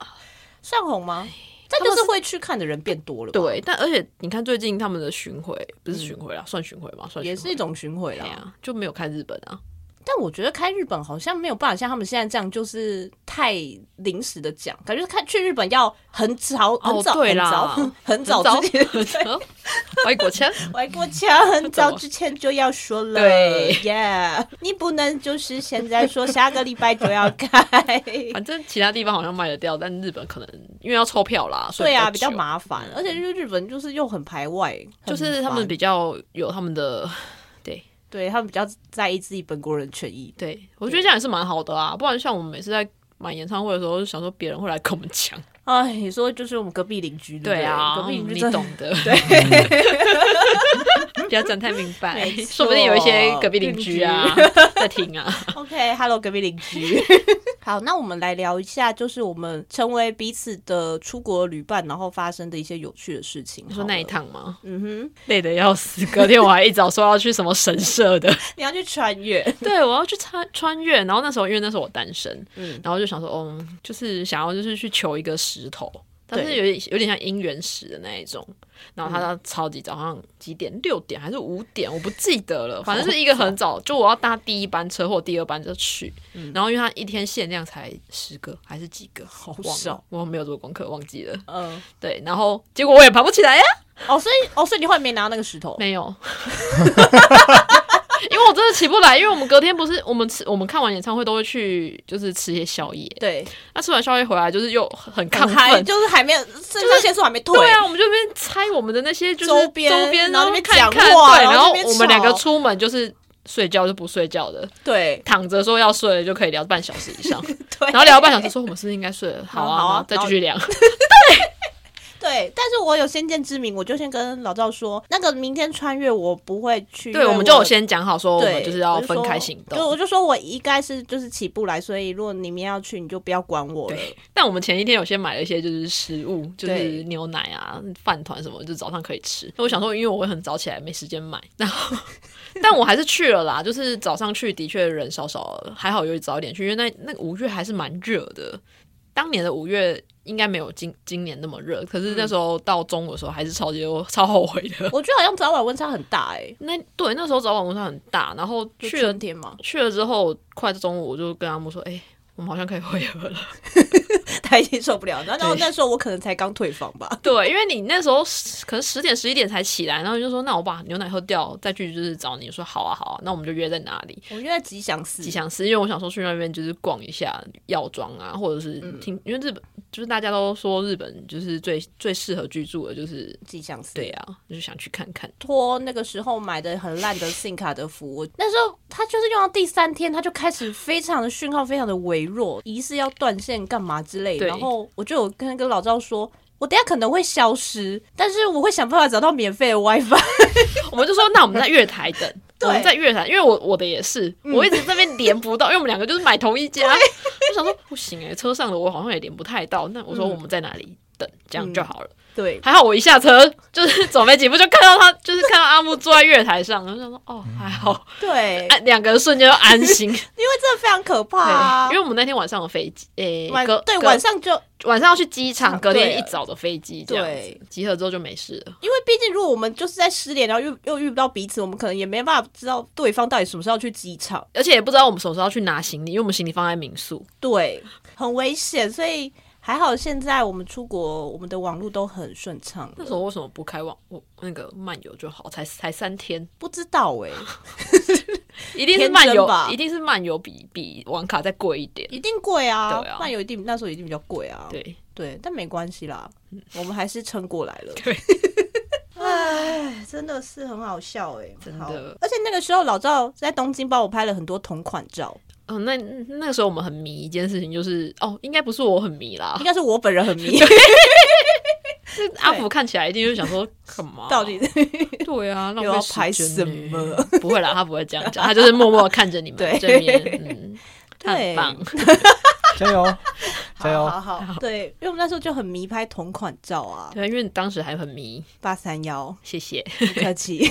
S2: 算红吗？这就是会去看的人变多了，
S4: 对。但而且你看最近他们的巡回不是巡回啦，算巡回吧，算
S2: 也是一种巡回啦，
S4: 就没有看日本啊。
S2: 但我觉得开日本好像没有办法像他们现在这样，就是太临时的讲，感觉开去日本要很早很早、
S4: 哦、对
S2: 啦
S4: 啦 (laughs)
S2: 很早很早。之前，(laughs) (laughs)
S4: 外国腔
S2: 外国腔很早之前就要说了，
S4: 对
S2: ，Yeah，你不能就是现在说下个礼拜就要开，
S4: 反正其他地方好像卖得掉，但日本可能因为要抽票啦，所以
S2: 对啊，比较麻烦，而且就是日本就是又很排外，
S4: 就是他们比较有他们的。
S2: 对他们比较在意自己本国人权益，
S4: 对我觉得这样也是蛮好的啊。不然像我们每次在买演唱会的时候，就想说别人会来跟我们抢。
S2: 哎，你说就是我们隔壁邻居，
S4: 对啊，
S2: 隔壁邻居
S4: 你懂的，(laughs)
S2: 对，(laughs)
S4: 不要讲太明白，说不定有一些隔壁邻居啊 (laughs) 在听啊。
S2: OK，Hello，隔壁邻居。好，那我们来聊一下，就是我们成为彼此的出国旅伴，然后发生的一些有趣的事情。
S4: 你说那一趟吗？
S2: 嗯哼，
S4: 累得要死。隔天我还一早说要去什么神社的，
S2: 你要去穿越？
S4: 对，我要去穿穿越。然后那时候因为那时候我单身，嗯，然后就想说，哦，就是想要就是去求一个石头。但是有点有点像姻缘石的那一种，然后他到超级早上几点？六点还是五点？我不记得了，反正 (laughs) 是一个很早，就我要搭第一班车或第二班就去。然后因为他一天限量才十个还是几个，好少，我没有做功课忘记了。嗯，对，然后结果我也爬不起来呀。
S2: 哦，所以哦，所以你后来没拿到那个石头？
S4: 没有。(laughs) (laughs) 因为我真的起不来，因为我们隔天不是我们吃，我们看完演唱会都会去，就是吃一些宵夜。
S2: 对，
S4: 那吃完宵夜回来就是又很亢奋，
S2: 就是还没有，肾上腺素还没退。
S4: 对啊，我们就边猜我们的那些就是周边，周边，
S2: 然后那边讲
S4: 看
S2: 话，
S4: 对，然后我们两个出门就是睡觉就不睡觉的，
S2: 对，
S4: 躺着说要睡了就可以聊半小时以上，(laughs)
S2: 对，
S4: 然后聊半小时说我们是不是应该睡了？好啊，好啊，再继续聊。(laughs) 对。
S2: 对，但是我有先见之明，我就先跟老赵说，那个明天穿越我不会去。
S4: 对，我们就有先讲好说，我们就是要分开行动。
S2: 就我就说我应该是就是起不来，所以如果你明天要去，你就不要管我了。
S4: 但我们前一天有先买了一些就是食物，就是牛奶啊、饭团什么，就早上可以吃。那我想说，因为我会很早起来，没时间买，然后 (laughs) 但我还是去了啦。就是早上去的确人少少，还好有早一点去，因为那那五月还是蛮热的。当年的五月应该没有今今年那么热，可是那时候到中午的时候还是超级 (laughs) 超后悔的。
S2: 我觉得好像早晚温差很大哎、欸。
S4: 那对，那时候早晚温差很大，然后去了
S2: 天嘛，
S4: 去了之后快中午我就跟阿木说：“哎、欸，我们好像可以回合了。” (laughs)
S2: 他已经受不了，然后那时候我可能才刚退房吧。
S4: 对，因为你那时候可能十点十一点才起来，然后你就说：“那我把牛奶喝掉，再去就是找你。”说：“好啊，好啊。”那我们就约在哪里？
S2: 我们约在吉祥寺。
S4: 吉祥寺，因为我想说去那边就是逛一下药妆啊，或者是听，嗯、因为日本就是大家都说日本就是最最适合居住的就是
S2: 吉祥寺。
S4: 对啊，就想去看看。
S2: 托那个时候买的很烂的 SIM 卡的服务那时候他就是用到第三天，他就开始非常的讯号非常的微弱，疑似要断线干嘛之类的，然后我就。有跟跟老赵说，我等下可能会消失，但是我会想办法找到免费的 WiFi。(laughs)
S4: 我们就说，那我们在月台等，(laughs) 对我们在月台，因为我我的也是，嗯、我一直这边连不到，因为我们两个就是买同一家。对我想说不行哎、欸，车上的我好像也连不太到。那我说我们在哪里这样就好了。
S2: 对，
S4: 还好我一下车就是走没几步就看到他，(laughs) 就是看到阿木坐在月台上，然后想说哦还好，
S2: 对，
S4: 两个人瞬间就安心，(laughs) 因为
S2: 真的非常可怕啊。
S4: 因为我们那天晚上的飞机，诶，
S2: 隔对晚上就
S4: 晚上要去机场，隔天一早的飞机，对，集合之后就没事了。
S2: 因为毕竟如果我们就是在失联，然后又又遇不到彼此，我们可能也没办法知道对方到底什么时候要去机场，
S4: 而且也不知道我们什么时候要去拿行李，因为我们行李放在民宿，
S2: 对，很危险，所以。还好现在我们出国，我们的网络都很顺畅。
S4: 那时候为什么不开网？我那个漫游就好，才才三天，
S2: 不知道哎、
S4: 欸，(laughs) 一定是漫游吧？一定是漫游比比网卡再贵一点，
S2: 一定贵啊！对啊，漫游一定那时候一定比较贵啊。
S4: 对
S2: 对，但没关系啦，我们还是撑过来了。
S4: 对，(laughs)
S2: 哎，真的是很好笑哎、欸，
S4: 真的。
S2: 而且那个时候老赵在东京帮我拍了很多同款照。
S4: 哦，那那个时候我们很迷一件事情，就是哦，应该不是我很迷啦，
S2: 应该是我本人很迷。(laughs)
S4: 是阿福看起来一定就想说，干嘛？
S2: 到底 (laughs)
S4: 对啊，那我
S2: 要拍什么？(laughs)
S4: 不会啦，他不会这样讲，他就是默默看着你们这边，嗯，太棒，
S3: 加油，加油，
S2: 好好，对，因为我们那时候就很迷拍同款照啊，
S4: 对，因为你当时还很迷
S2: 八三幺，
S4: 谢谢，
S2: 不客气。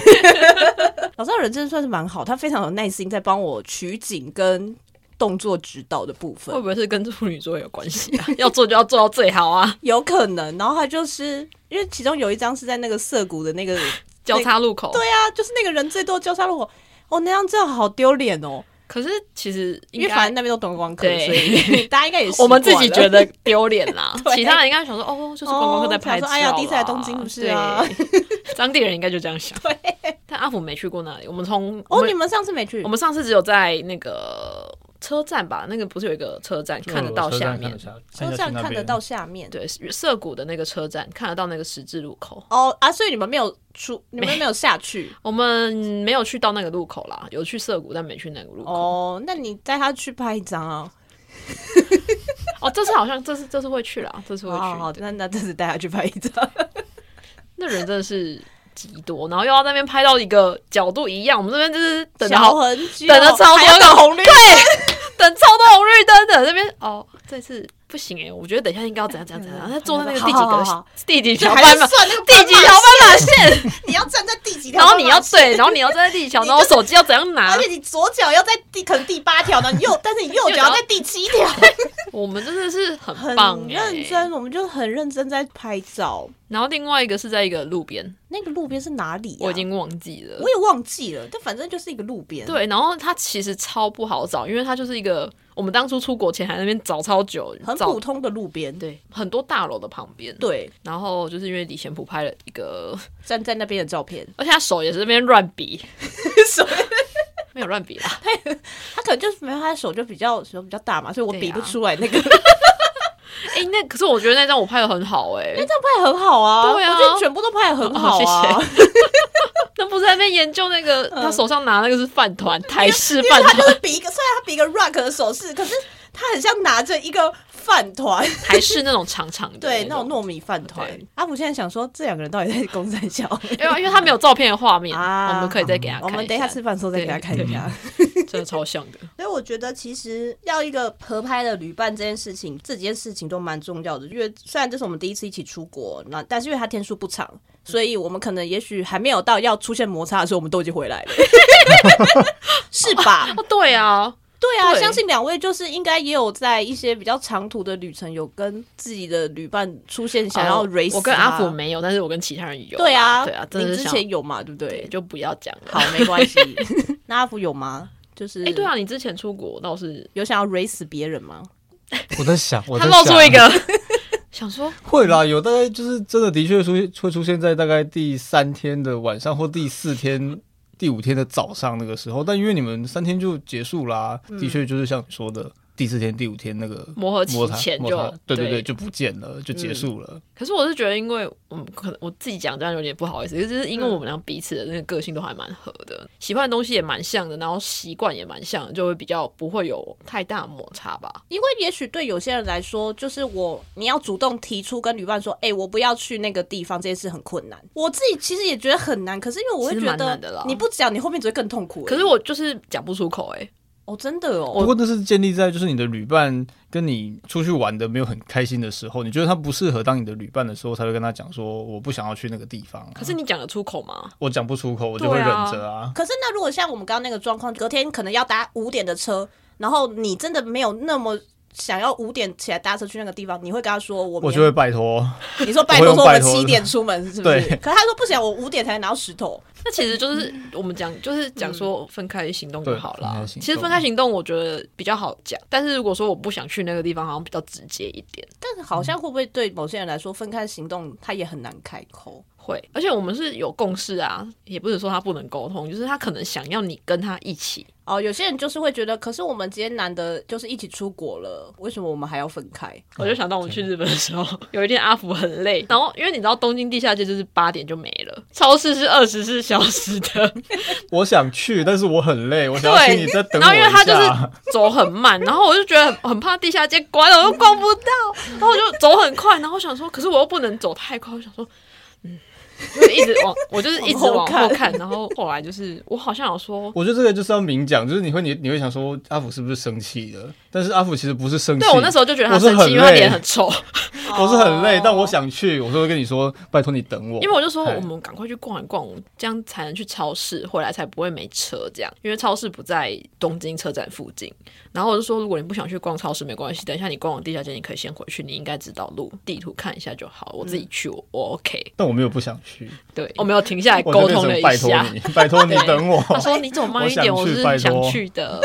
S2: 老赵人真的算是蛮好，他非常有耐心在帮我取景跟。动作指导的部分
S4: 会不会是跟处女座有关系啊？(laughs) 要做就要做到最好啊，
S2: 有可能。然后他就是因为其中有一张是在那个涩谷的那个 (laughs)
S4: 交叉路口，
S2: 对啊，就是那个人最多交叉路口。哦，那张真的好丢脸哦。
S4: 可是其实
S2: 因为反正那边都观光客，
S4: 对
S2: 所以 (laughs) 大家应该也是
S4: 我们自己觉得丢脸啦，其他人应该想说哦，就是观光客在拍照、
S2: 哦哎呀，第一次来东京不是啊？
S4: 对当地人应该就这样想。
S2: 对，
S4: 但阿福没去过那里。我们从
S2: 哦，你们上次没去？
S4: 我们上次只有在那个车站吧？那个不是有一个车站看得到下面？
S2: 车站看得到下面。
S4: 对，涩谷的那个车站看得到那个十字路口。
S2: 哦啊，所以你们没有出，你们没有下去？
S4: 我们没有去到那个路口啦，有去涩谷，但没去那个路口。
S2: 哦，那你带他去拍一张啊？(laughs)
S4: 哦，这次好像这次这次会去了，这次会去。
S2: 好，那那这次带他去拍一张。(laughs)
S4: 那人真的是。极多，然后又要在那边拍到一个角度一样，我们这边就是等了
S2: 很久，
S4: 等了超多
S2: 个红绿灯，
S4: 对，(laughs) 等超多红绿灯的这边。哦，这次不行哎，我觉得等一下应该要怎样怎样怎样，他坐在那个第几个第几条斑马，第几条斑马线，(laughs)
S2: 你要站在第几条，
S4: 然后你要对，然后你要站在第几条，(laughs) 然后手机要怎样拿，
S2: 而且你左脚要在第可能第八条呢，右但是你右脚要在第七条，
S4: 我们真的是很棒，
S2: 很认真，我们就很认真在拍照。
S4: 然后另外一个是在一个路边，
S2: 那个路边是哪里？
S4: 我已经忘记了，
S2: 我也忘记了。但反正就是一个路边。
S4: 对，然后它其实超不好找，因为它就是一个我们当初出国前还在那边找超久，
S2: 很普通的路边，
S4: 对，很多大楼的旁边。对，然后就是因为李贤普拍了一个
S2: 站在那边的照片，(laughs)
S4: 而且他手也是那边乱比，(laughs)
S2: 手 (laughs)
S4: 没有乱比啦，
S2: 他他可能就是没有他的手就比较手比较大嘛，所以我比不出来那个。
S4: 哎、欸，那可是我觉得那张我拍的很好哎、欸，
S2: 那张拍的很好啊，
S4: 对啊，
S2: 我觉得全部都拍的很好啊。
S4: 哦、谢谢。(laughs) 那不是在那边研究那个、嗯，他手上拿那个是饭团，台式饭团，
S2: 他就是比一个，虽然他比一个 rock 的手势，可是他很像拿着一个饭团，
S4: 还是那种长长的，(laughs)
S2: 对，那种糯米饭团。阿福现在想说，这两个人到底在公三小？
S4: 因为因为他没有照片的画面啊，我们可以再给他看。
S2: 我们等一下吃饭的时候再给他看一下，(laughs)
S4: 真的超像的。
S2: 所以我觉得，其实要一个合拍的旅伴这件事情，这几件事情都蛮重要的。因为虽然这是我们第一次一起出国，那但是因为他天数不长，所以我们可能也许还没有到要出现摩擦的时候，我们都已经回来了，(laughs) 是吧？
S4: 哦，对啊。
S2: 对啊，对，相信两位就是应该也有在一些比较长途的旅程，有跟自己的旅伴出现想要 race。
S4: 我跟阿福没有，但是我跟其他人有。
S2: 对啊，
S4: 对啊，
S2: 你之前有嘛？对不对？
S4: 对，就不要讲了。
S2: 好，没关系。(laughs) 那阿福有吗？就是，哎，
S4: 对啊，你之前出国倒是
S2: 有想要 race 别人吗？
S3: 我在想，我在
S4: 想，他露出一个，(laughs) 想说
S3: 会啦，有大概就是真的的确出会出现在大概第三天的晚上或第四天。第五天的早上那个时候，但因为你们三天就结束啦，的确就是像你说的。第四天、第五天那个
S4: 磨合期前就
S3: 对对对就不见了，就结束了。
S4: 嗯、可是我是觉得，因为我们可能我自己讲这样有点不好意思，就是因为我们俩彼此的那个个性都还蛮合的，嗯、喜欢的东西也蛮像的，然后习惯也蛮像的，就会比较不会有太大摩擦吧。
S2: 因为也许对有些人来说，就是我你要主动提出跟旅伴说，哎、欸，我不要去那个地方，这件事很困难。我自己其实也觉得很难，可是因为我会觉得你不讲，你后面只会更痛苦。
S4: 可是我就是讲不出口，哎。
S2: 哦，真的哦。
S3: 不过那是建立在就是你的旅伴跟你出去玩的没有很开心的时候，你觉得他不适合当你的旅伴的时候，才会跟他讲说我不想要去那个地方啊。
S4: 可是你讲得出口吗？
S3: 我讲不出口，我就会忍着啊。
S2: 可是那如果像我们刚刚那个状况，隔天可能要搭五点的车，然后你真的没有那么。想要五点起来搭车去那个地方，你会跟他说我？
S3: 我就会拜托。(laughs)
S2: 你说拜托说我们七点出门是不是？
S3: 对。
S2: 可是他说不行，我五点才能拿到石头。
S4: 那其实就是我们讲，就是讲说分开行动就好了。
S3: 嗯、
S4: 其实分开行动我觉得比较好讲，但是如果说我不想去那个地方，好像比较直接一点。
S2: 但是好像会不会对某些人来说，分开行动他也很难开口。
S4: 会，而且我们是有共识啊，也不是说他不能沟通，就是他可能想要你跟他一起
S2: 哦。有些人就是会觉得，可是我们今天难得就是一起出国了，为什么我们还要分开？
S4: 我就想到我们去日本的时候，(laughs) 有一天阿福很累，然后因为你知道东京地下街就是八点就没了，超市是二十四小时的。(laughs)
S3: 我想去，但是我很累，我想要请你再等我一下。
S4: 然后因为他就是走很慢，然后我就觉得很怕地下街关了，我又逛不到，然后我就走很快，然后我想说，可是我又不能走太快，我想说，嗯。就一直往，(laughs) 我就是一直往后看，然后后来就是我好像有说，
S3: 我觉得这个就是要明讲，就是你会你你会想说阿福是不是生气了？但是阿福其实不是生气，
S4: 对我那时候就觉得他生气，因为他脸很臭。(laughs)
S3: 我是很累，但我想去，我就会跟你说，拜托你等我。
S4: 因为我就说我们赶快去逛一逛，这样才能去超市，回来才不会没车。这样，因为超市不在东京车站附近。然后我就说，如果你不想去逛超市，没关系，等一下你逛完地下街，你可以先回去，你应该知道路，地图看一下就好。我自己去，我我 OK。
S3: 但我没有不想去，
S4: 对，我没有停下来沟通了一下。
S3: 拜托你，拜托你等我。(laughs)
S4: 他说你走慢一点，我是想去的。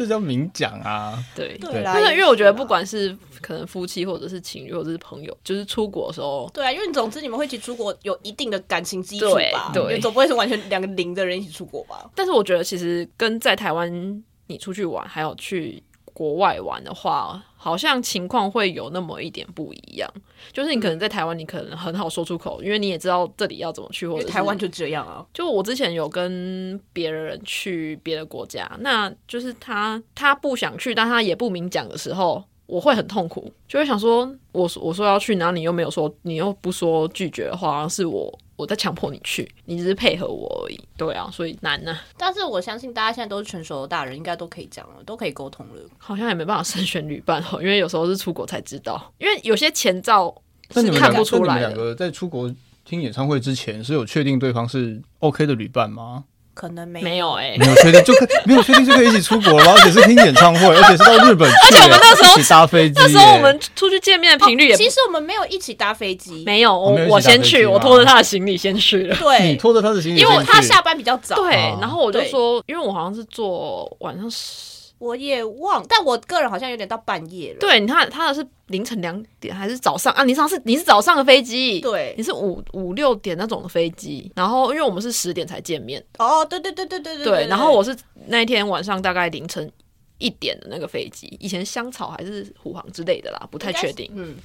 S3: 这叫明讲啊。
S4: 对
S2: 对啦，
S4: 因为我觉得不管是可能夫妻或者是情侣或者是朋友，就是出国的时候，
S2: 对啊，因为总之你们会一起出国，有一定的感情基础吧？
S4: 对对
S2: 你总不会是完全两个零的人一起出国吧？
S4: 但是我觉得其实跟在台湾你出去玩，还有去国外玩的话，好像情况会有那么一点不一样。就是你可能在台湾，你可能很好说出口，因为你也知道这里要怎么去，或者
S2: 台湾就这样啊。
S4: 就我之前有跟别人去别的国家，那就是他他不想去，但他也不明讲的时候，我会很痛苦，就会想说，我我说要去，然后你又没有说，你又不说拒绝的话，是我我在强迫你去，你只是配合我而已。对啊，所以难呢、啊。
S2: 但是我相信大家现在都是成熟的大人，应该都可以讲了，都可以沟通了。
S4: 好像也没办法慎选旅伴哦，因为有时候是出国才知道，因为有些前兆是看不出
S3: 那你
S4: 们来。
S3: 两个在出国听演唱会之前是有确定对方是 OK 的旅伴吗？
S2: 可能没
S4: 没有哎、
S3: 没有确定就可没有确定就可以一起出国了？而且是听演唱会，而且是到日本去，而
S4: 且我们那时候
S3: 一起搭飞机耶，
S4: 那时候我们出去见面的频率也、
S2: 哦其实我们没有一起搭飞机，
S4: 没有，我我先去，我拖着他的行李先去。了。
S2: 对。
S3: 你，拖着他的行李
S2: 因
S3: 先去，
S2: 为他下班比较早，
S4: 对，
S3: 哦。
S4: 然后我就说，因为我好像是坐晚上十，
S2: 我也忘，但我个人好像有点到半夜了。
S4: 对，你看他的是凌晨两点还是早上啊？你上次你是早上的飞机，
S2: 对
S4: 你是五五六点那种的飞机，然后因为我们是十点才见面，
S2: 哦，对对对对对对
S4: 对，然后我是那一天晚上大概凌晨一点的那个飞机，以前香草还是虎航之类的啦，不太确定。
S2: 嗯，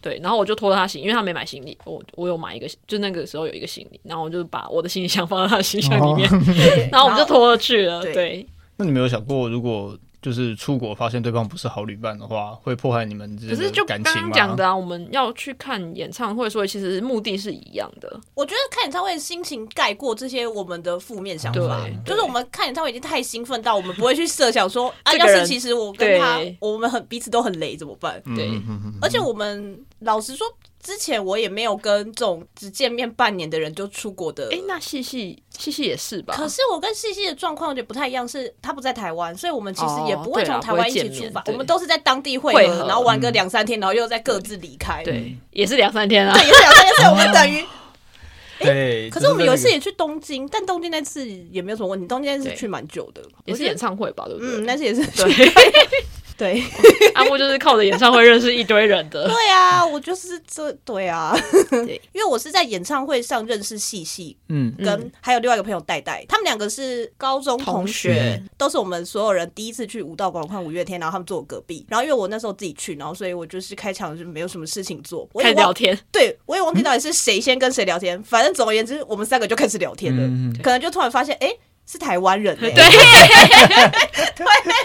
S4: 对，然后我就拖着他行李，因为他没买行李，我我有买一个，就那个时候有一个行李，然后我就把我的行李箱放在他的行李箱里面，
S2: 对 (laughs)
S4: 然后我们就拖着去了。
S2: 对
S4: 对，
S3: 那你没有想过，如果就是出国发现对方不是好旅伴的话，会破坏你们之间
S4: 可是就
S3: 的感
S4: 刚
S3: 情吗？
S4: 刚讲的啊，我们要去看演唱会，所以其实目的是一样的。
S2: 我觉得看演唱会的心情盖过这些我们的负面想法，就是我们看演唱会已经太兴奋到我们不会去设想说啊，要是其实我跟他我们很彼此都很雷怎么办？
S4: 对
S2: 而且我们老实说，之前我也没有跟这种只见面半年的人就出国的。
S4: 哎，那细细细细也是吧？
S2: 可是我跟细细的状况有点不太一样，是他不在台湾，所以我们其实也不
S4: 会
S2: 从台湾一起出发，
S4: 对
S2: 我们都是在当地会合，然后玩个两三天，然后又再各自离开。
S4: 对，也是两三天啊。
S2: 对，也是两三天，所以我们等于。
S3: 对，
S2: 可是我们有一次也去东京，但东京那次也没有什么问题，东京那次去蛮久的，
S4: 也是演唱会吧，对不对？
S2: 嗯，那次也是
S4: 对，(laughs)
S2: 对。(laughs)
S4: 阿木就是靠着演唱会认识一堆人的。
S2: 对啊，我就是这对啊，
S4: 对。(laughs)
S2: 因为我是在演唱会上认识细细，
S3: 嗯，
S2: 跟还有另外一个朋友戴戴，他们两个是高中同
S4: 学，
S2: 都是我们所有人第一次去武道馆看五月天，然后他们坐我隔壁，然后因为我那时候自己去，然后所以我就是开场就没有什么事情做，我
S4: 开聊天，
S2: 对我也忘记到底是谁先跟谁聊天，反正总而言之，我们三个就开始聊天了，
S3: 嗯
S2: 可能就突然发现，哎、是台湾人、欸，(laughs)
S4: 对，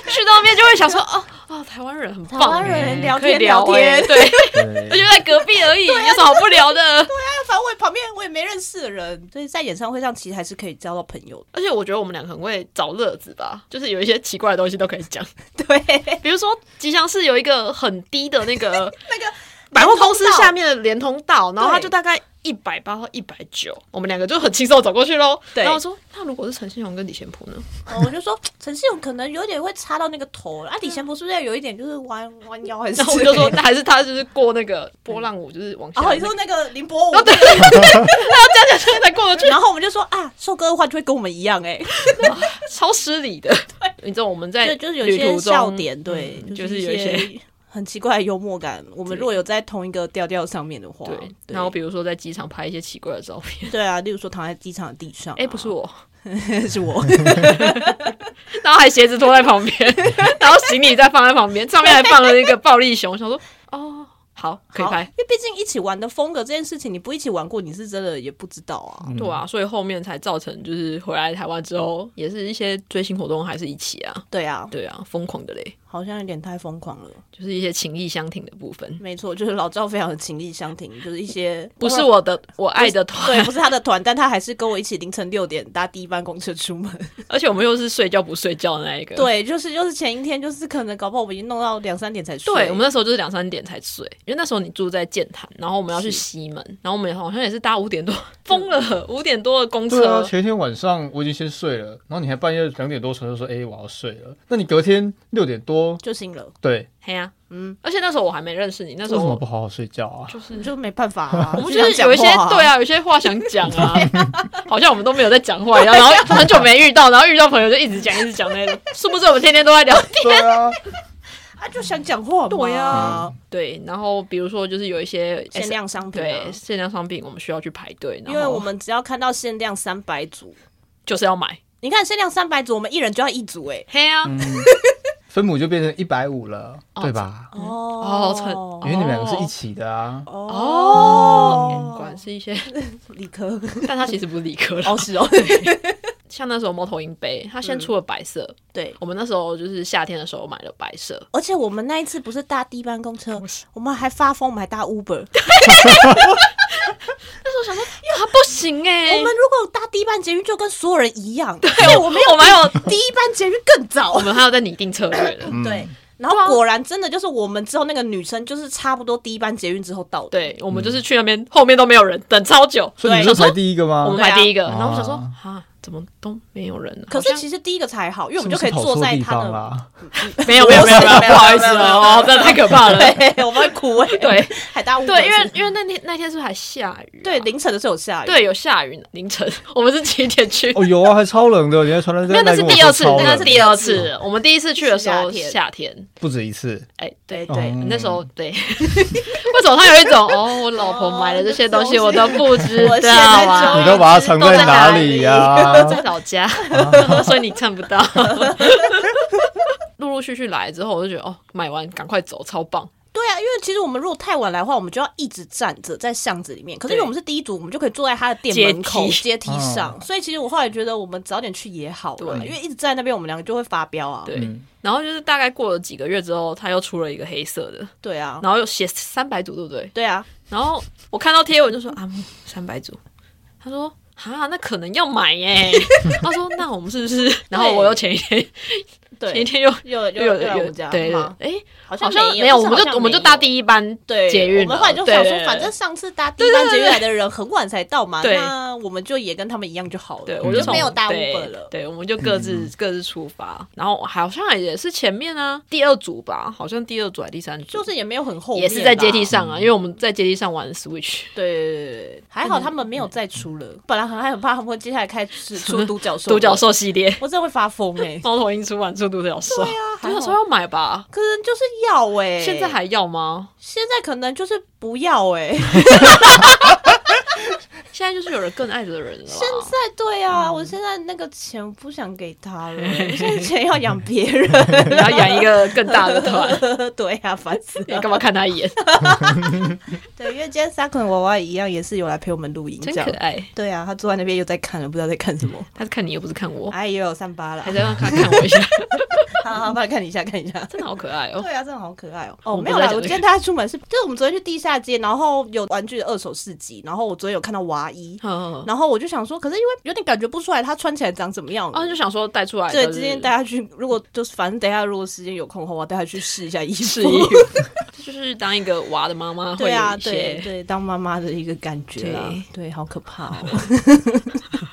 S4: 去到那边就会想说，哦哦，台湾人很棒，
S2: 台湾人聊天
S4: 可以聊
S2: 聊天。
S4: 欸对，
S3: 对。
S4: 而且在隔壁而已，有什么好不聊的？
S2: 对啊反正我也旁边我也没认识的人，所以在演唱会上其实还是可以交到朋友的。
S4: 而且我觉得我们两个很会找乐子吧，就是有一些奇怪的东西都可以讲，(laughs)
S2: 对，
S4: 比如说吉祥寺有一个很低的那个 (laughs)
S2: 那个
S4: 百货公司下面的连通道，然后它就大概一百八到一百九，我们两个就很轻松地走过去喽。
S2: 对
S4: 然后我说，那如果是陈信荣跟李贤普呢？
S2: 哦我就说陈信勇可能有点会插到那个头啊，李贤博是不是要有一点就是弯弯腰还是？
S4: 然后我就说，那还是他就是过那个波浪舞，就是往下、
S2: 哦，
S4: 那个，
S2: 你说那个凌波舞，
S4: 对这样子才过得去，
S2: 然后我们就说啊，瘦哥的话就会跟我们一样哎、
S4: 超失礼的。(laughs) 你知道我们在
S2: 就就是有一些笑点，对，
S4: 嗯
S2: 就是
S4: 有一些
S2: 些很奇怪的幽默感。我们如果有在同一个调调上面的话，
S4: 对，然后比如说在机场拍一些奇怪的照片，
S2: 对啊，例如说躺在机场的地上、啊，
S4: 哎、不是我，(laughs)
S2: 是我，(laughs)
S4: 然后还鞋子拖在旁边，然后行李再放在旁边，上面还放了一个暴力熊，想说哦，好，可以拍。
S2: 因为毕竟一起玩的风格这件事情，你不一起玩过，你是真的也不知道啊。
S4: 对啊，所以后面才造成就是回来台湾之后，也是一些追星活动还是一起啊，
S2: 对啊，
S4: 对啊，疯狂的嘞，
S2: 好像有点太疯狂了。
S4: 就是一些情义相挺的部分，
S2: 没错，就是老赵非常的情义相挺，就是一些
S4: 不是我的我爱的团，
S2: 对，不是他的团，但他还是跟我一起凌晨六点搭第一班公车出门。(laughs)
S4: 而且我们又是睡觉不睡觉的那一个，
S2: 对，就是就是前一天，就是可能搞不好我们已经弄到两三点才睡。
S4: 对，我们那时候就是两三点才睡，因为那时候你住在剑潭，然后我们要去西门，然后我们好像也是搭五点多，疯了五点多的公
S3: 对啊，
S4: 车，
S3: 前一天晚上我已经先睡了，然后你还半夜两点多传就说：“哎、我要睡了。”那你隔天六点多多
S2: 就行了，
S3: 对，
S4: 嘿呀、
S2: 嗯，
S4: 而且那时候我还没认识你，那时
S3: 为什么
S4: 候
S3: 不好好睡觉啊？
S4: 就是
S2: 就没办法啊。(laughs)
S4: 我们
S2: 就
S4: 就是有一些对，啊，有些话想讲 (laughs) 啊，好像我们都没有在讲话一样，(laughs) 然后很久没遇到，然后遇到朋友就一直讲一直讲那种，是不是我们天天都在聊天。
S3: 对啊，
S2: 啊，就想讲话嘛。
S4: 对呀
S3: 嗯。
S4: 对，然后比如说就是有一些
S2: 限量商品啊。
S4: 对限量商品，我们需要去排队，然
S2: 因
S4: 为
S2: 我们只要看到限量三百组，
S4: 就是要买。
S2: 你看限量三百组，我们一人就要一组哎。
S4: 嘿啊，
S3: 分母就变成一百五了，
S4: 哦
S3: 对吧？
S2: 哦
S4: 成
S3: 因为你们两个是一起的啊。
S4: 哦，果然是一些，(laughs)
S2: 理科 (laughs)
S4: 但它其实不是理科了。
S2: 哦是哦，(laughs)
S4: 像那时候猫头鹰杯，它先出了白色，
S2: 对。
S4: 我们那时候就是夏天的时候买了白色，
S2: 而且我们那一次不是搭低班公车，我们还发疯，我们还搭 Uber。
S4: 它不行哎、
S2: 我们如果搭第一班捷运，就跟所有人一样。对，我们
S4: 我们还有
S2: 第一班捷运更早
S4: 我。们还有在拟定策略了。
S2: 对，然后果然真的就是我们之后那个女生，就是差不多第一班捷运之后到的。
S4: 对，我们就是去那边，后面都没有人，等超久。
S3: 所以你是排第一个吗？
S4: 我
S2: 们
S4: 排第一个，
S3: 啊
S4: 然后我想说，哈，怎么都没有人啊？
S2: 可是其实第一个才好，因为我
S3: 是
S2: 们就可以坐在他的。
S4: 没有没有没有没有，不好意思
S2: 没有没有
S4: 哦，真的太可怕了。(laughs)
S2: 对，我们会哭哎。
S4: 对
S2: 还搭 Uber
S4: 对，因
S2: 为
S4: 因为那天那天是不是还下雨啊？
S2: 对凌晨的时候有下雨。
S4: 对有下雨，凌晨 (laughs) 我们是几点去？
S3: 哦，有啊，还超冷的，你还穿了
S4: 没有，那是第二次，那是第二次
S2: 次。
S4: 我们第一次去的时候
S2: 夏天
S4: 夏天，
S3: 不止一次。
S4: 哎，
S2: 对
S3: 对。
S4: 那时候对，(laughs) 为什么他有一种哦，我老婆买的这些东西我都不知道啊
S3: 你都把它藏在哪里呀？
S4: 在老家，(laughs) 所以你看不到。陆陆续续来之后，我就觉得哦，买完赶快走，超棒。
S2: 对啊，因为其实我们如果太晚来的话，我们就要一直站着在巷子里面。可是因为我们是第一组，我们就可以坐在他的店门口
S4: 阶梯
S2: 阶梯上。所以其实我后来觉得，我们早点去也好了，
S4: 对
S2: 因为一直站在那边，我们两个就会发飙啊。
S4: 对，
S3: 嗯
S4: 然后就是大概过了几个月之后，他又出了一个黑色的，
S2: 对啊，
S4: 然后又写三百组，对不对？
S2: 对啊，
S4: 然后我看到贴文就说啊，三百组，他说啊，那可能要买耶。(laughs) 他说那我们是不是？然后我又前一天前一，天又 (laughs)
S2: 又
S4: 又有有
S2: 又又来我们家
S4: 对哎，
S2: 好
S4: 好
S2: 像
S4: 没有，我们就我们就搭第一班
S2: 对
S4: 捷运，
S2: 我们后来就想
S4: 说，
S2: 反正上次搭第一班捷运来的人很晚才到嘛，
S4: 对。
S2: 那我们就也跟他们一样就好了。
S4: 对，
S2: 我
S4: 我就
S2: 没有搭
S4: 对
S2: Uber 了。
S4: 对，我们就各自、各自出发，然后好像也是前面啊，第二组吧，好像第二组还是第三组，
S2: 就是也没有很后面，
S4: 也是在阶梯。上啊，因为我们在阶梯上玩 Switch，
S2: 对对对对，还好他们没有再出了，本来很还很怕他们会接下来开始出独角兽。
S4: 独角，兽系列，
S2: 我真的会发疯哎。
S4: 猫头鹰出完出独角兽，对
S2: 啊
S4: 独角兽要买吧？
S2: 可能就是要哎，
S4: 现在还要吗？
S2: 现在可能就是不要哎。(laughs) (laughs)
S4: 现在就是有人更爱的人了。
S2: 现在对啊，我现在那个钱不想给他了，(laughs) 我现在钱要养别人。
S4: 你 (laughs) 要养一个更大的团，
S2: 对啊，烦死了。
S4: 你干嘛看他一眼？
S2: 对，因为今天沙肯娃娃一样也是有来陪我们录音，
S4: 真
S2: 这样。
S4: 可爱。
S2: 对啊，他坐在那边又在看了，不知道在看什么。
S4: 他是看你又不是看我，
S2: 哎，又有三八了
S4: 还，在让他看我一下，
S2: 好好，帮你看你一下，看一下。
S4: 真的好可爱哦。
S2: 对啊，真的好可爱哦。哦，没有啦，我今天带他出门是，就是我们昨天去地下街，然后有玩具的二手市集，然后我昨天有看到娃衣，
S4: 嗯，
S2: 然后我就想说，可是因为有点感觉不出来他穿起来长怎么样。
S4: 啊，就想说带出来，对，
S2: 今天带他去，如果就是反正等一下如果时间有空的话，我带他去试一下衣服。
S4: 试衣服，(laughs) 就是当一个娃的妈妈
S2: 对啊，
S4: 对
S2: 对，当妈妈的一个感觉啦。
S4: 对
S2: 对，好可怕哦！(laughs) (laughs)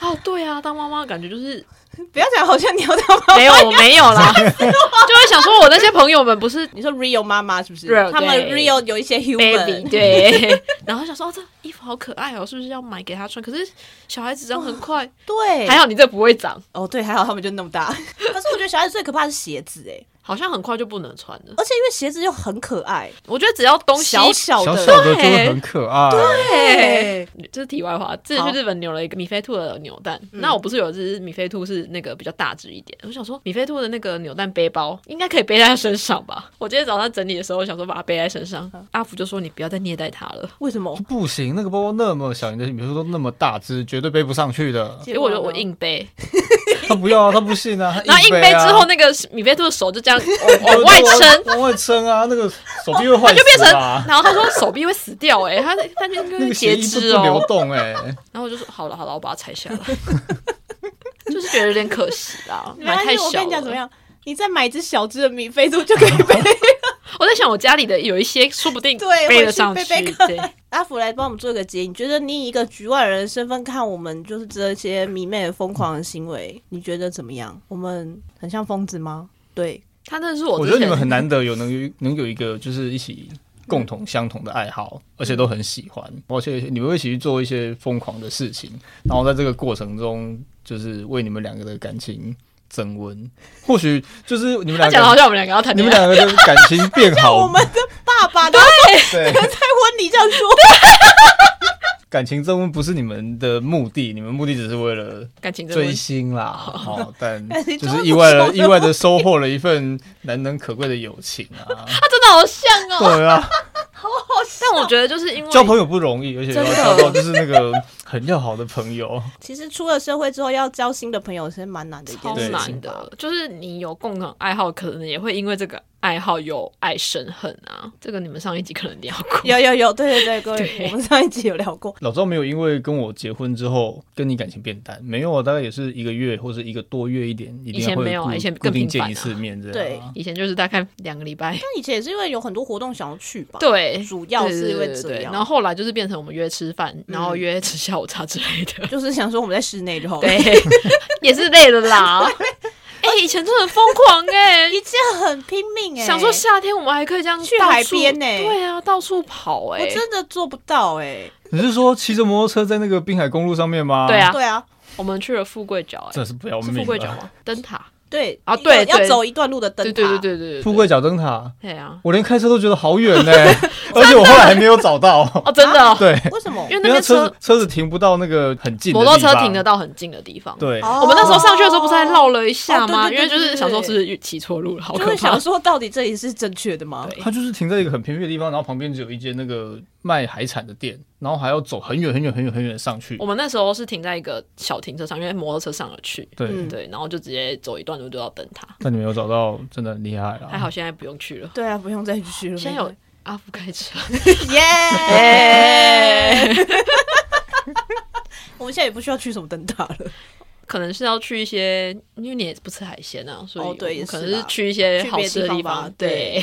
S4: 哦，对啊，当妈妈感觉就是 (laughs)
S2: 不要讲，好像你要当妈妈。
S4: 没有，我没有啦，(laughs) 就会想说，我那些朋友们不是
S2: 你说 real 妈妈是不是
S4: ？Real，
S2: 他
S4: 们
S2: real 有一些
S4: human，baby 对，(laughs) 然后想说、哦、这衣服好可爱哦，是不是要买给他穿？可是小孩子长很快，
S2: 对，
S4: 还好你这不会长，
S2: 哦，对，还好他们就那么大。可是我觉得小孩子最可怕的是鞋子，哎，
S4: 好像很快就不能穿了。
S2: 而且因为鞋子又很可爱，
S4: 我觉得只要东西
S2: 小小的，
S3: 小小的就会很可
S4: 爱。
S2: 对，
S4: 这是题外话。之前去日本扭了一个米菲兔的扭蛋，那我不是有一只米菲兔是那个比较大只一点，我想说米菲兔的那个扭蛋背包应该可以背在他身上吧？我今天早上整理的时候，我想说把它背在身上，阿福就说你不要再虐待它了，
S2: 为什么？
S3: 不行，那个包包那么小，你的米菲兔都那么大只，绝对背不上去的。
S4: 结果我就我硬背，
S3: 他不要啊，他不信啊，他
S4: 然后硬背
S3: 背啊
S4: 之后，那个米菲兔的手就这样往往外撑。
S3: 往外撑啊，那个手臂会坏
S4: 就变成。然后他说手臂会死掉哎、欸，他他
S3: 那
S4: 个截肢
S3: 哦流
S4: 哦。
S3: 动哎、
S4: 然后我就说好了好了，我把它拆下来，(laughs) 就是觉得有点可惜啦，
S2: 没关系
S4: 买太小
S2: 我跟你讲怎
S4: 么。
S2: 样？你再买一只小只的米菲兔就可以背。
S4: 我在想我家里的有一些，说不定
S2: 对
S4: 背得上去。
S2: 回去背背
S4: 对，
S2: 阿福来帮我们做一个结，你觉得你以一个局外人的身份看我们就是这些迷妹的疯狂的行为，你觉得怎么样？我们很像疯子吗？对，
S4: 他那是我，
S3: 我觉得你们很难得有能有能有一个就是一起共同相同的爱好，而且都很喜欢，而且你们会一起去做一些疯狂的事情，然后在这个过程中，就是为你们两个的感情增温。或许就是你们两个
S4: 讲好像我们两个要谈，
S3: 你们两个的感情变好，(laughs)
S2: 我们的爸爸
S3: 对
S2: 在婚礼这样说。(laughs)
S3: 感情增温不是你们的目的，你们目的只是为了
S4: 感情
S3: 追星啦。好，但 (laughs) 就是意外了意外的收获了一份难能可贵的友情啊！
S4: 他真的好像哦，
S3: 对啊，
S2: 好好笑。
S4: 但我觉得就是因为
S3: 交朋友不容易，而且要交到就是那个 (laughs) 很要好的朋友。
S2: 其实出了社会之后，要交新的朋友是蛮难的一件事情，
S4: 超难的。就是你有共同爱好，可能也会因为这个。爱好有爱生恨啊，这个你们上一集可能聊过。(laughs)
S2: 有有有，对对对，(laughs) 各位，我们上一集有聊过。
S3: 老赵没有因为跟我结婚之后跟你感情变淡，没有啊，大概也是一个月或者一个多月一点。
S4: 以前没有啊，以前
S3: 固定见一次面这样。
S2: 对，
S4: 以前就是大概两个礼拜。
S2: 但以前也是因为有很多活动想要去吧？
S4: 对，
S2: 主要是因为这样。
S4: 然后后来就是变成我们约吃饭，然后约吃下午茶之类的，
S2: 就是想说我们在室内就好。
S4: 对，也是累了啦。(laughs) 哎、欸，以前真的很疯狂哎、欸，(laughs)
S2: 以前很拼命哎、欸，
S4: 想说夏天我们还可以这样
S2: 去海边呢、欸，
S4: 对啊，到处跑哎、欸，
S2: 我真的做不到哎、欸。
S3: 你是说骑着摩托车在那个滨海公路上面吗？
S4: 对啊，
S2: 对啊，
S4: 我们去了富贵角哎，
S3: 这是不要命，
S4: 是富贵角吗？灯塔。
S2: 对
S4: 啊，对，
S2: 要走一段路的灯塔，
S4: 对对对对对，
S3: 富贵角灯塔，
S4: 对啊，
S3: 我连开车都觉得好远呢，(laughs) (laughs) 而且我后来还没有找到。
S4: 哦，真的，(laughs)
S3: 对，
S2: 为什么？
S4: 因为那边车
S3: 车子停不到那个很近，
S4: 摩托车停得到很近的地方。
S3: 对，
S4: 我们那时候上去的时候不是还绕了一下吗？因为就是想说是骑错路了，好可怕。
S2: 就是想说到底这里是正确的吗？
S3: 它就是停在一个很偏僻的地方，然后旁边只有一间那个卖海产的店，然后还要走很远很远很远很远上去。
S4: 我们那时候是停在一个小停车场，因为摩托车上了去，
S3: 对
S4: 对，然后就直接走一段路就要等他。
S3: 那你没有找到，真的很厉害啊。
S4: 还好现在不用去了。
S2: 对啊，不用再去了。
S4: 现在有阿福开车，(laughs)
S2: 耶！(laughs) (laughs) 我们现在也不需要去什么灯塔了，
S4: 可能是要去一些，因为你也不吃海鲜啊，所以
S2: 哦对，
S4: 可能是去一些好吃的地方。对。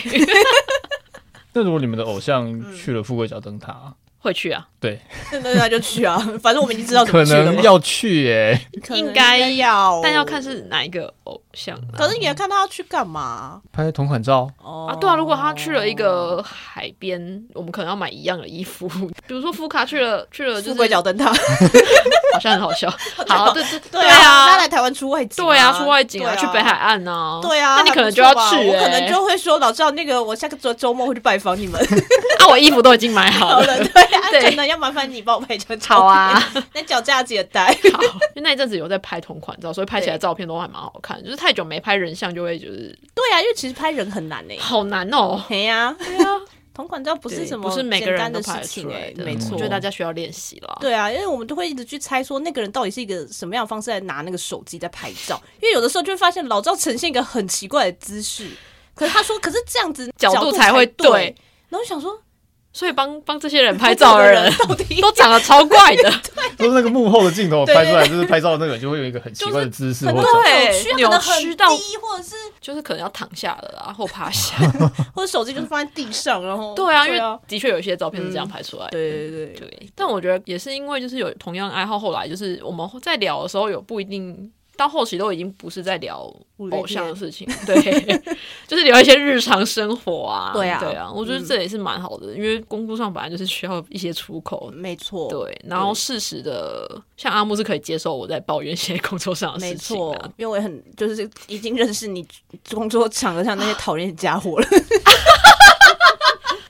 S3: 那如果你们的偶像去了富贵角灯塔？
S4: 会去啊，
S3: 对，
S2: 那 (laughs) 那就去啊，(laughs) 反正我们已经知道
S3: 可能要去耶，
S4: 应该要，但要看是哪一个偶像。
S2: 可是你要看他要去干嘛？
S3: 拍同款照。
S4: 啊，对啊，如果他去了一个海边，我们可能要买一样的衣服。(laughs) 比如说福卡去了去了富
S2: 贵角灯塔，
S4: 好像很好笑。好，对对
S2: 对啊，他来台湾出外景，
S4: 对啊，出外景啊，去北海岸呢，
S2: 对啊，
S4: 那你可能就要去，
S2: 我可能就会说，老赵那个我下个周周末会去拜访你们。
S4: 啊，我衣服都已经买好了，
S2: 对。真的要麻烦你帮我拍张照啊！(laughs) 那脚架子也带
S4: 好，因为那一阵子有在拍同款照，所以拍起来照片都还蛮好看。就是太久没拍人像，就会就是
S2: 对啊，因为其实拍人很难呢，
S4: 好难哦。
S2: 对呀，对啊，同款照不是什么
S4: 不是每个人都拍
S2: 出
S4: 来的，
S2: 没错。
S4: 我觉得大家需要练习了。
S2: 对啊，因为我们都会一直去猜说那个人到底是一个什么样的方式在拿那个手机在拍照，因为有的时候就会发现老赵呈现一个很奇怪的姿势，可是他说，可是这样子
S4: 角度才会对。
S2: 然后想说。
S4: 所以帮帮这些人拍照的人 (laughs) 都长得超怪的，(laughs)
S3: 都是那个幕后的镜头拍出来，就是拍照的那个就会有一个很奇怪的姿势，或者
S2: 扭曲到，或者是
S4: 就是可能要躺下了啊，或趴下，(laughs)
S2: 或者手机就是放在地上，然后
S4: 对啊，因为的确有一些照片是这样拍出来，
S2: 对对对。
S4: 对。但我觉得也是因为就是有同样爱好，后来就是我们在聊的时候有不一定。到后期都已经不是在聊偶像的事情，对，(laughs) 就是聊一些日常生活啊，
S2: 对啊，
S4: 对啊，我觉得这也是蛮好的，因为工作上本来就是需要一些出口，
S2: 没错，
S4: 对，然后适时的，像阿木是可以接受我在抱怨一些 (laughs) 工作上的事情，没错，
S2: 因为我也很就是已经认识你工作场合上那些讨厌的家伙了。(laughs)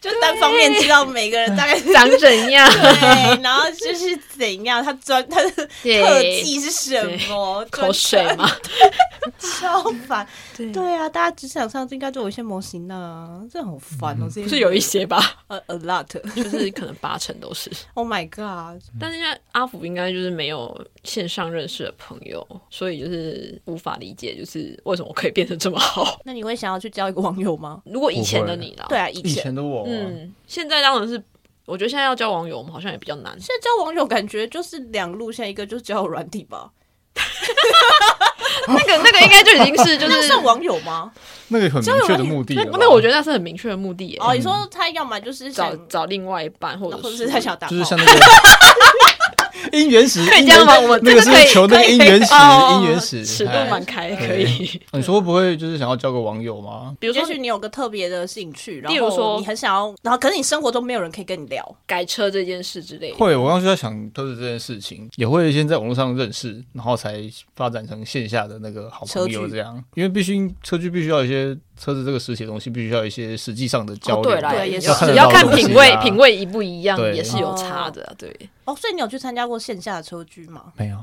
S2: 就单方面知道每个人大概 (laughs)
S4: 长怎样，
S2: 对，然后就是怎样，他专他的特技是什么？
S4: 口水吗？(laughs)
S2: 超烦。(laughs) 对啊，大家职场上应该都有一些模型呢，这很烦哦。
S4: 不是有一些吧？
S2: 呃，a lot，
S4: 就是可能八成都是。
S2: Oh my god！
S4: 但是因为阿福应该就是没有线上认识的朋友，所以就是无法理解，就是为什么可以变成这么好。
S2: 那你会想要去交一个网友吗？
S4: 如果以前的你啦，
S2: 对啊，
S3: 以前的我。
S4: 嗯，现在当然是，我觉得现在要交网友，我们好像也比较难。
S2: 现在交网友感觉就是两路线，一个就是交友软体吧。(laughs)
S4: 那个那个应该就已经是就是
S2: 算网友吗？
S3: 那个很明确的目的。
S4: 那我觉得那是很明确的目的。
S2: 哦，你说他要么就是
S4: 找找另外一半，或者
S2: 或者是他想打，
S3: 就是像那个。(laughs) (laughs) 姻缘石，
S4: 可以这样吗？我们
S3: 那个是求那个姻缘石，姻缘石
S4: 尺度蛮开，可以。
S3: 你说会不会就是想要交个网友吗？
S2: 比如说，也许你有个特别的兴趣，
S4: 例如说
S2: 你很想要，然后可是你生活中没有人可以跟你聊
S4: 改车这件事之类的。
S3: 会，我刚刚就在想车子这件事情，也会先在网络上认识，然后才发展成线下的那个好朋友这样。因为必须车距必须要一些。车子这个实体的东西，必须要一些实际上的交流。
S4: 哦、对啦，
S2: 也是
S4: 只要看品味，品味一不一样，也是有差的。对。
S2: 哦，所以你有去参加过线下的车居吗？
S3: 没有。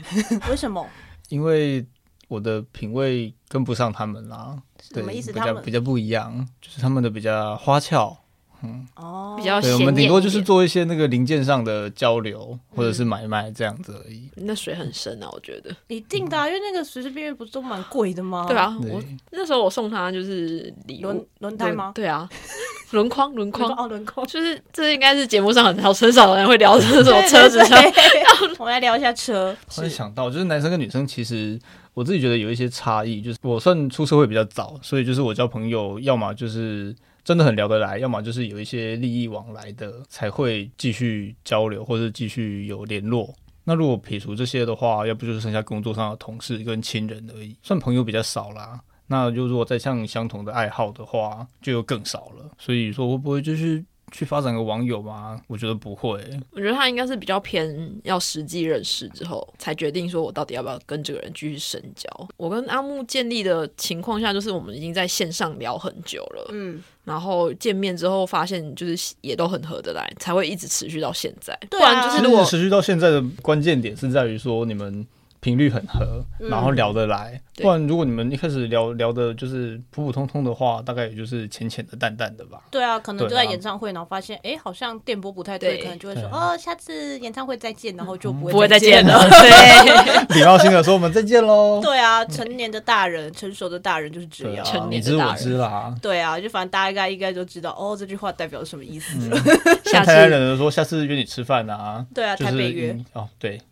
S3: (laughs)
S2: 为什么？
S3: 因为我的品味跟不上他们啦。
S2: 什么意思？
S3: 比较比较不一样，就是他们的比较花俏。
S2: 嗯哦，
S4: 比较
S3: 对，我们顶多就是做一些那个零件上的交流，或者是买卖这样子而已。
S4: 那水很深啊，我觉得。
S2: 一定的，啊因为那个随随便便不是都蛮贵的吗？
S4: 对啊，我那时候我送他就是礼物
S2: 轮轮胎吗？
S4: 对啊，(laughs) 轮框轮框
S2: 哦轮框，
S4: 就是这应该是节目上很少很少人会聊的这种 (laughs) 车子上。(laughs)
S2: 我们来聊一下车。
S3: 突然想到，就是男生跟女生其实我自己觉得有一些差异，就是我算出社会比较早，所以就是我交朋友要么就是。真的很聊得来，要么就是有一些利益往来的才会继续交流，或者继续有联络。那如果撇除这些的话，要不就是剩下工作上的同事跟亲人而已，算朋友比较少啦。那就如果再像相同的爱好的话，就又更少了。所以说，会不会就是？去发展个网友吗？我觉得不会。
S4: 我觉得他应该是比较偏要实际认识之后才决定说，我到底要不要跟这个人继续深交。我跟阿木建立的情况下，就是我们已经在线上聊很久了，嗯，然后见面之后发现就是也都很合得来，才会一直持续到现在。对啊，不然就是如果
S3: 持续到现在的关键点是在于说你们。频率很合，然后聊得来。嗯、不然，如果你们一开始聊聊的就是普普通通的话，大概也就是浅浅的、淡淡的吧。
S2: 对啊，可能就在演唱会，然后发现，哎、啊，好像电波不太对，对可能就会说，哦，下次演唱会再见，然后就不会、嗯、不会再见了。(laughs) 对，
S3: 礼貌性的说，我们再见喽。
S2: 对啊，成年的大人，成熟的大人就是这样。
S3: 成年的大人，你知我知啦。
S2: 对啊，就反正大家应该应该都知道，哦，这句话代表什么意思。嗯、(laughs)
S3: 下次台湾人说，下次约你吃饭啊。
S2: 对啊，
S3: 就是、
S2: 台北约。
S3: 哦，对。(laughs)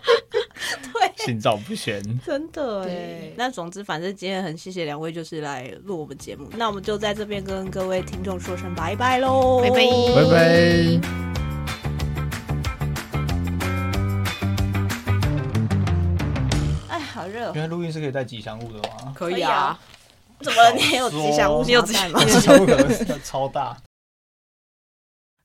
S3: (laughs) 心照不宣，
S2: 真的哎。那总之，反正今天很谢谢两位，就是来录我们节目。那我们就在这边跟各位听众说声拜拜喽，
S4: 拜拜，
S3: 拜拜。
S2: 哎，好热！
S3: 原来录音是可以带吉祥物的吗？
S2: 可以啊。怎么了？你有吉祥物？
S4: 你有吉祥物吗？
S3: 吉祥物可能是超大。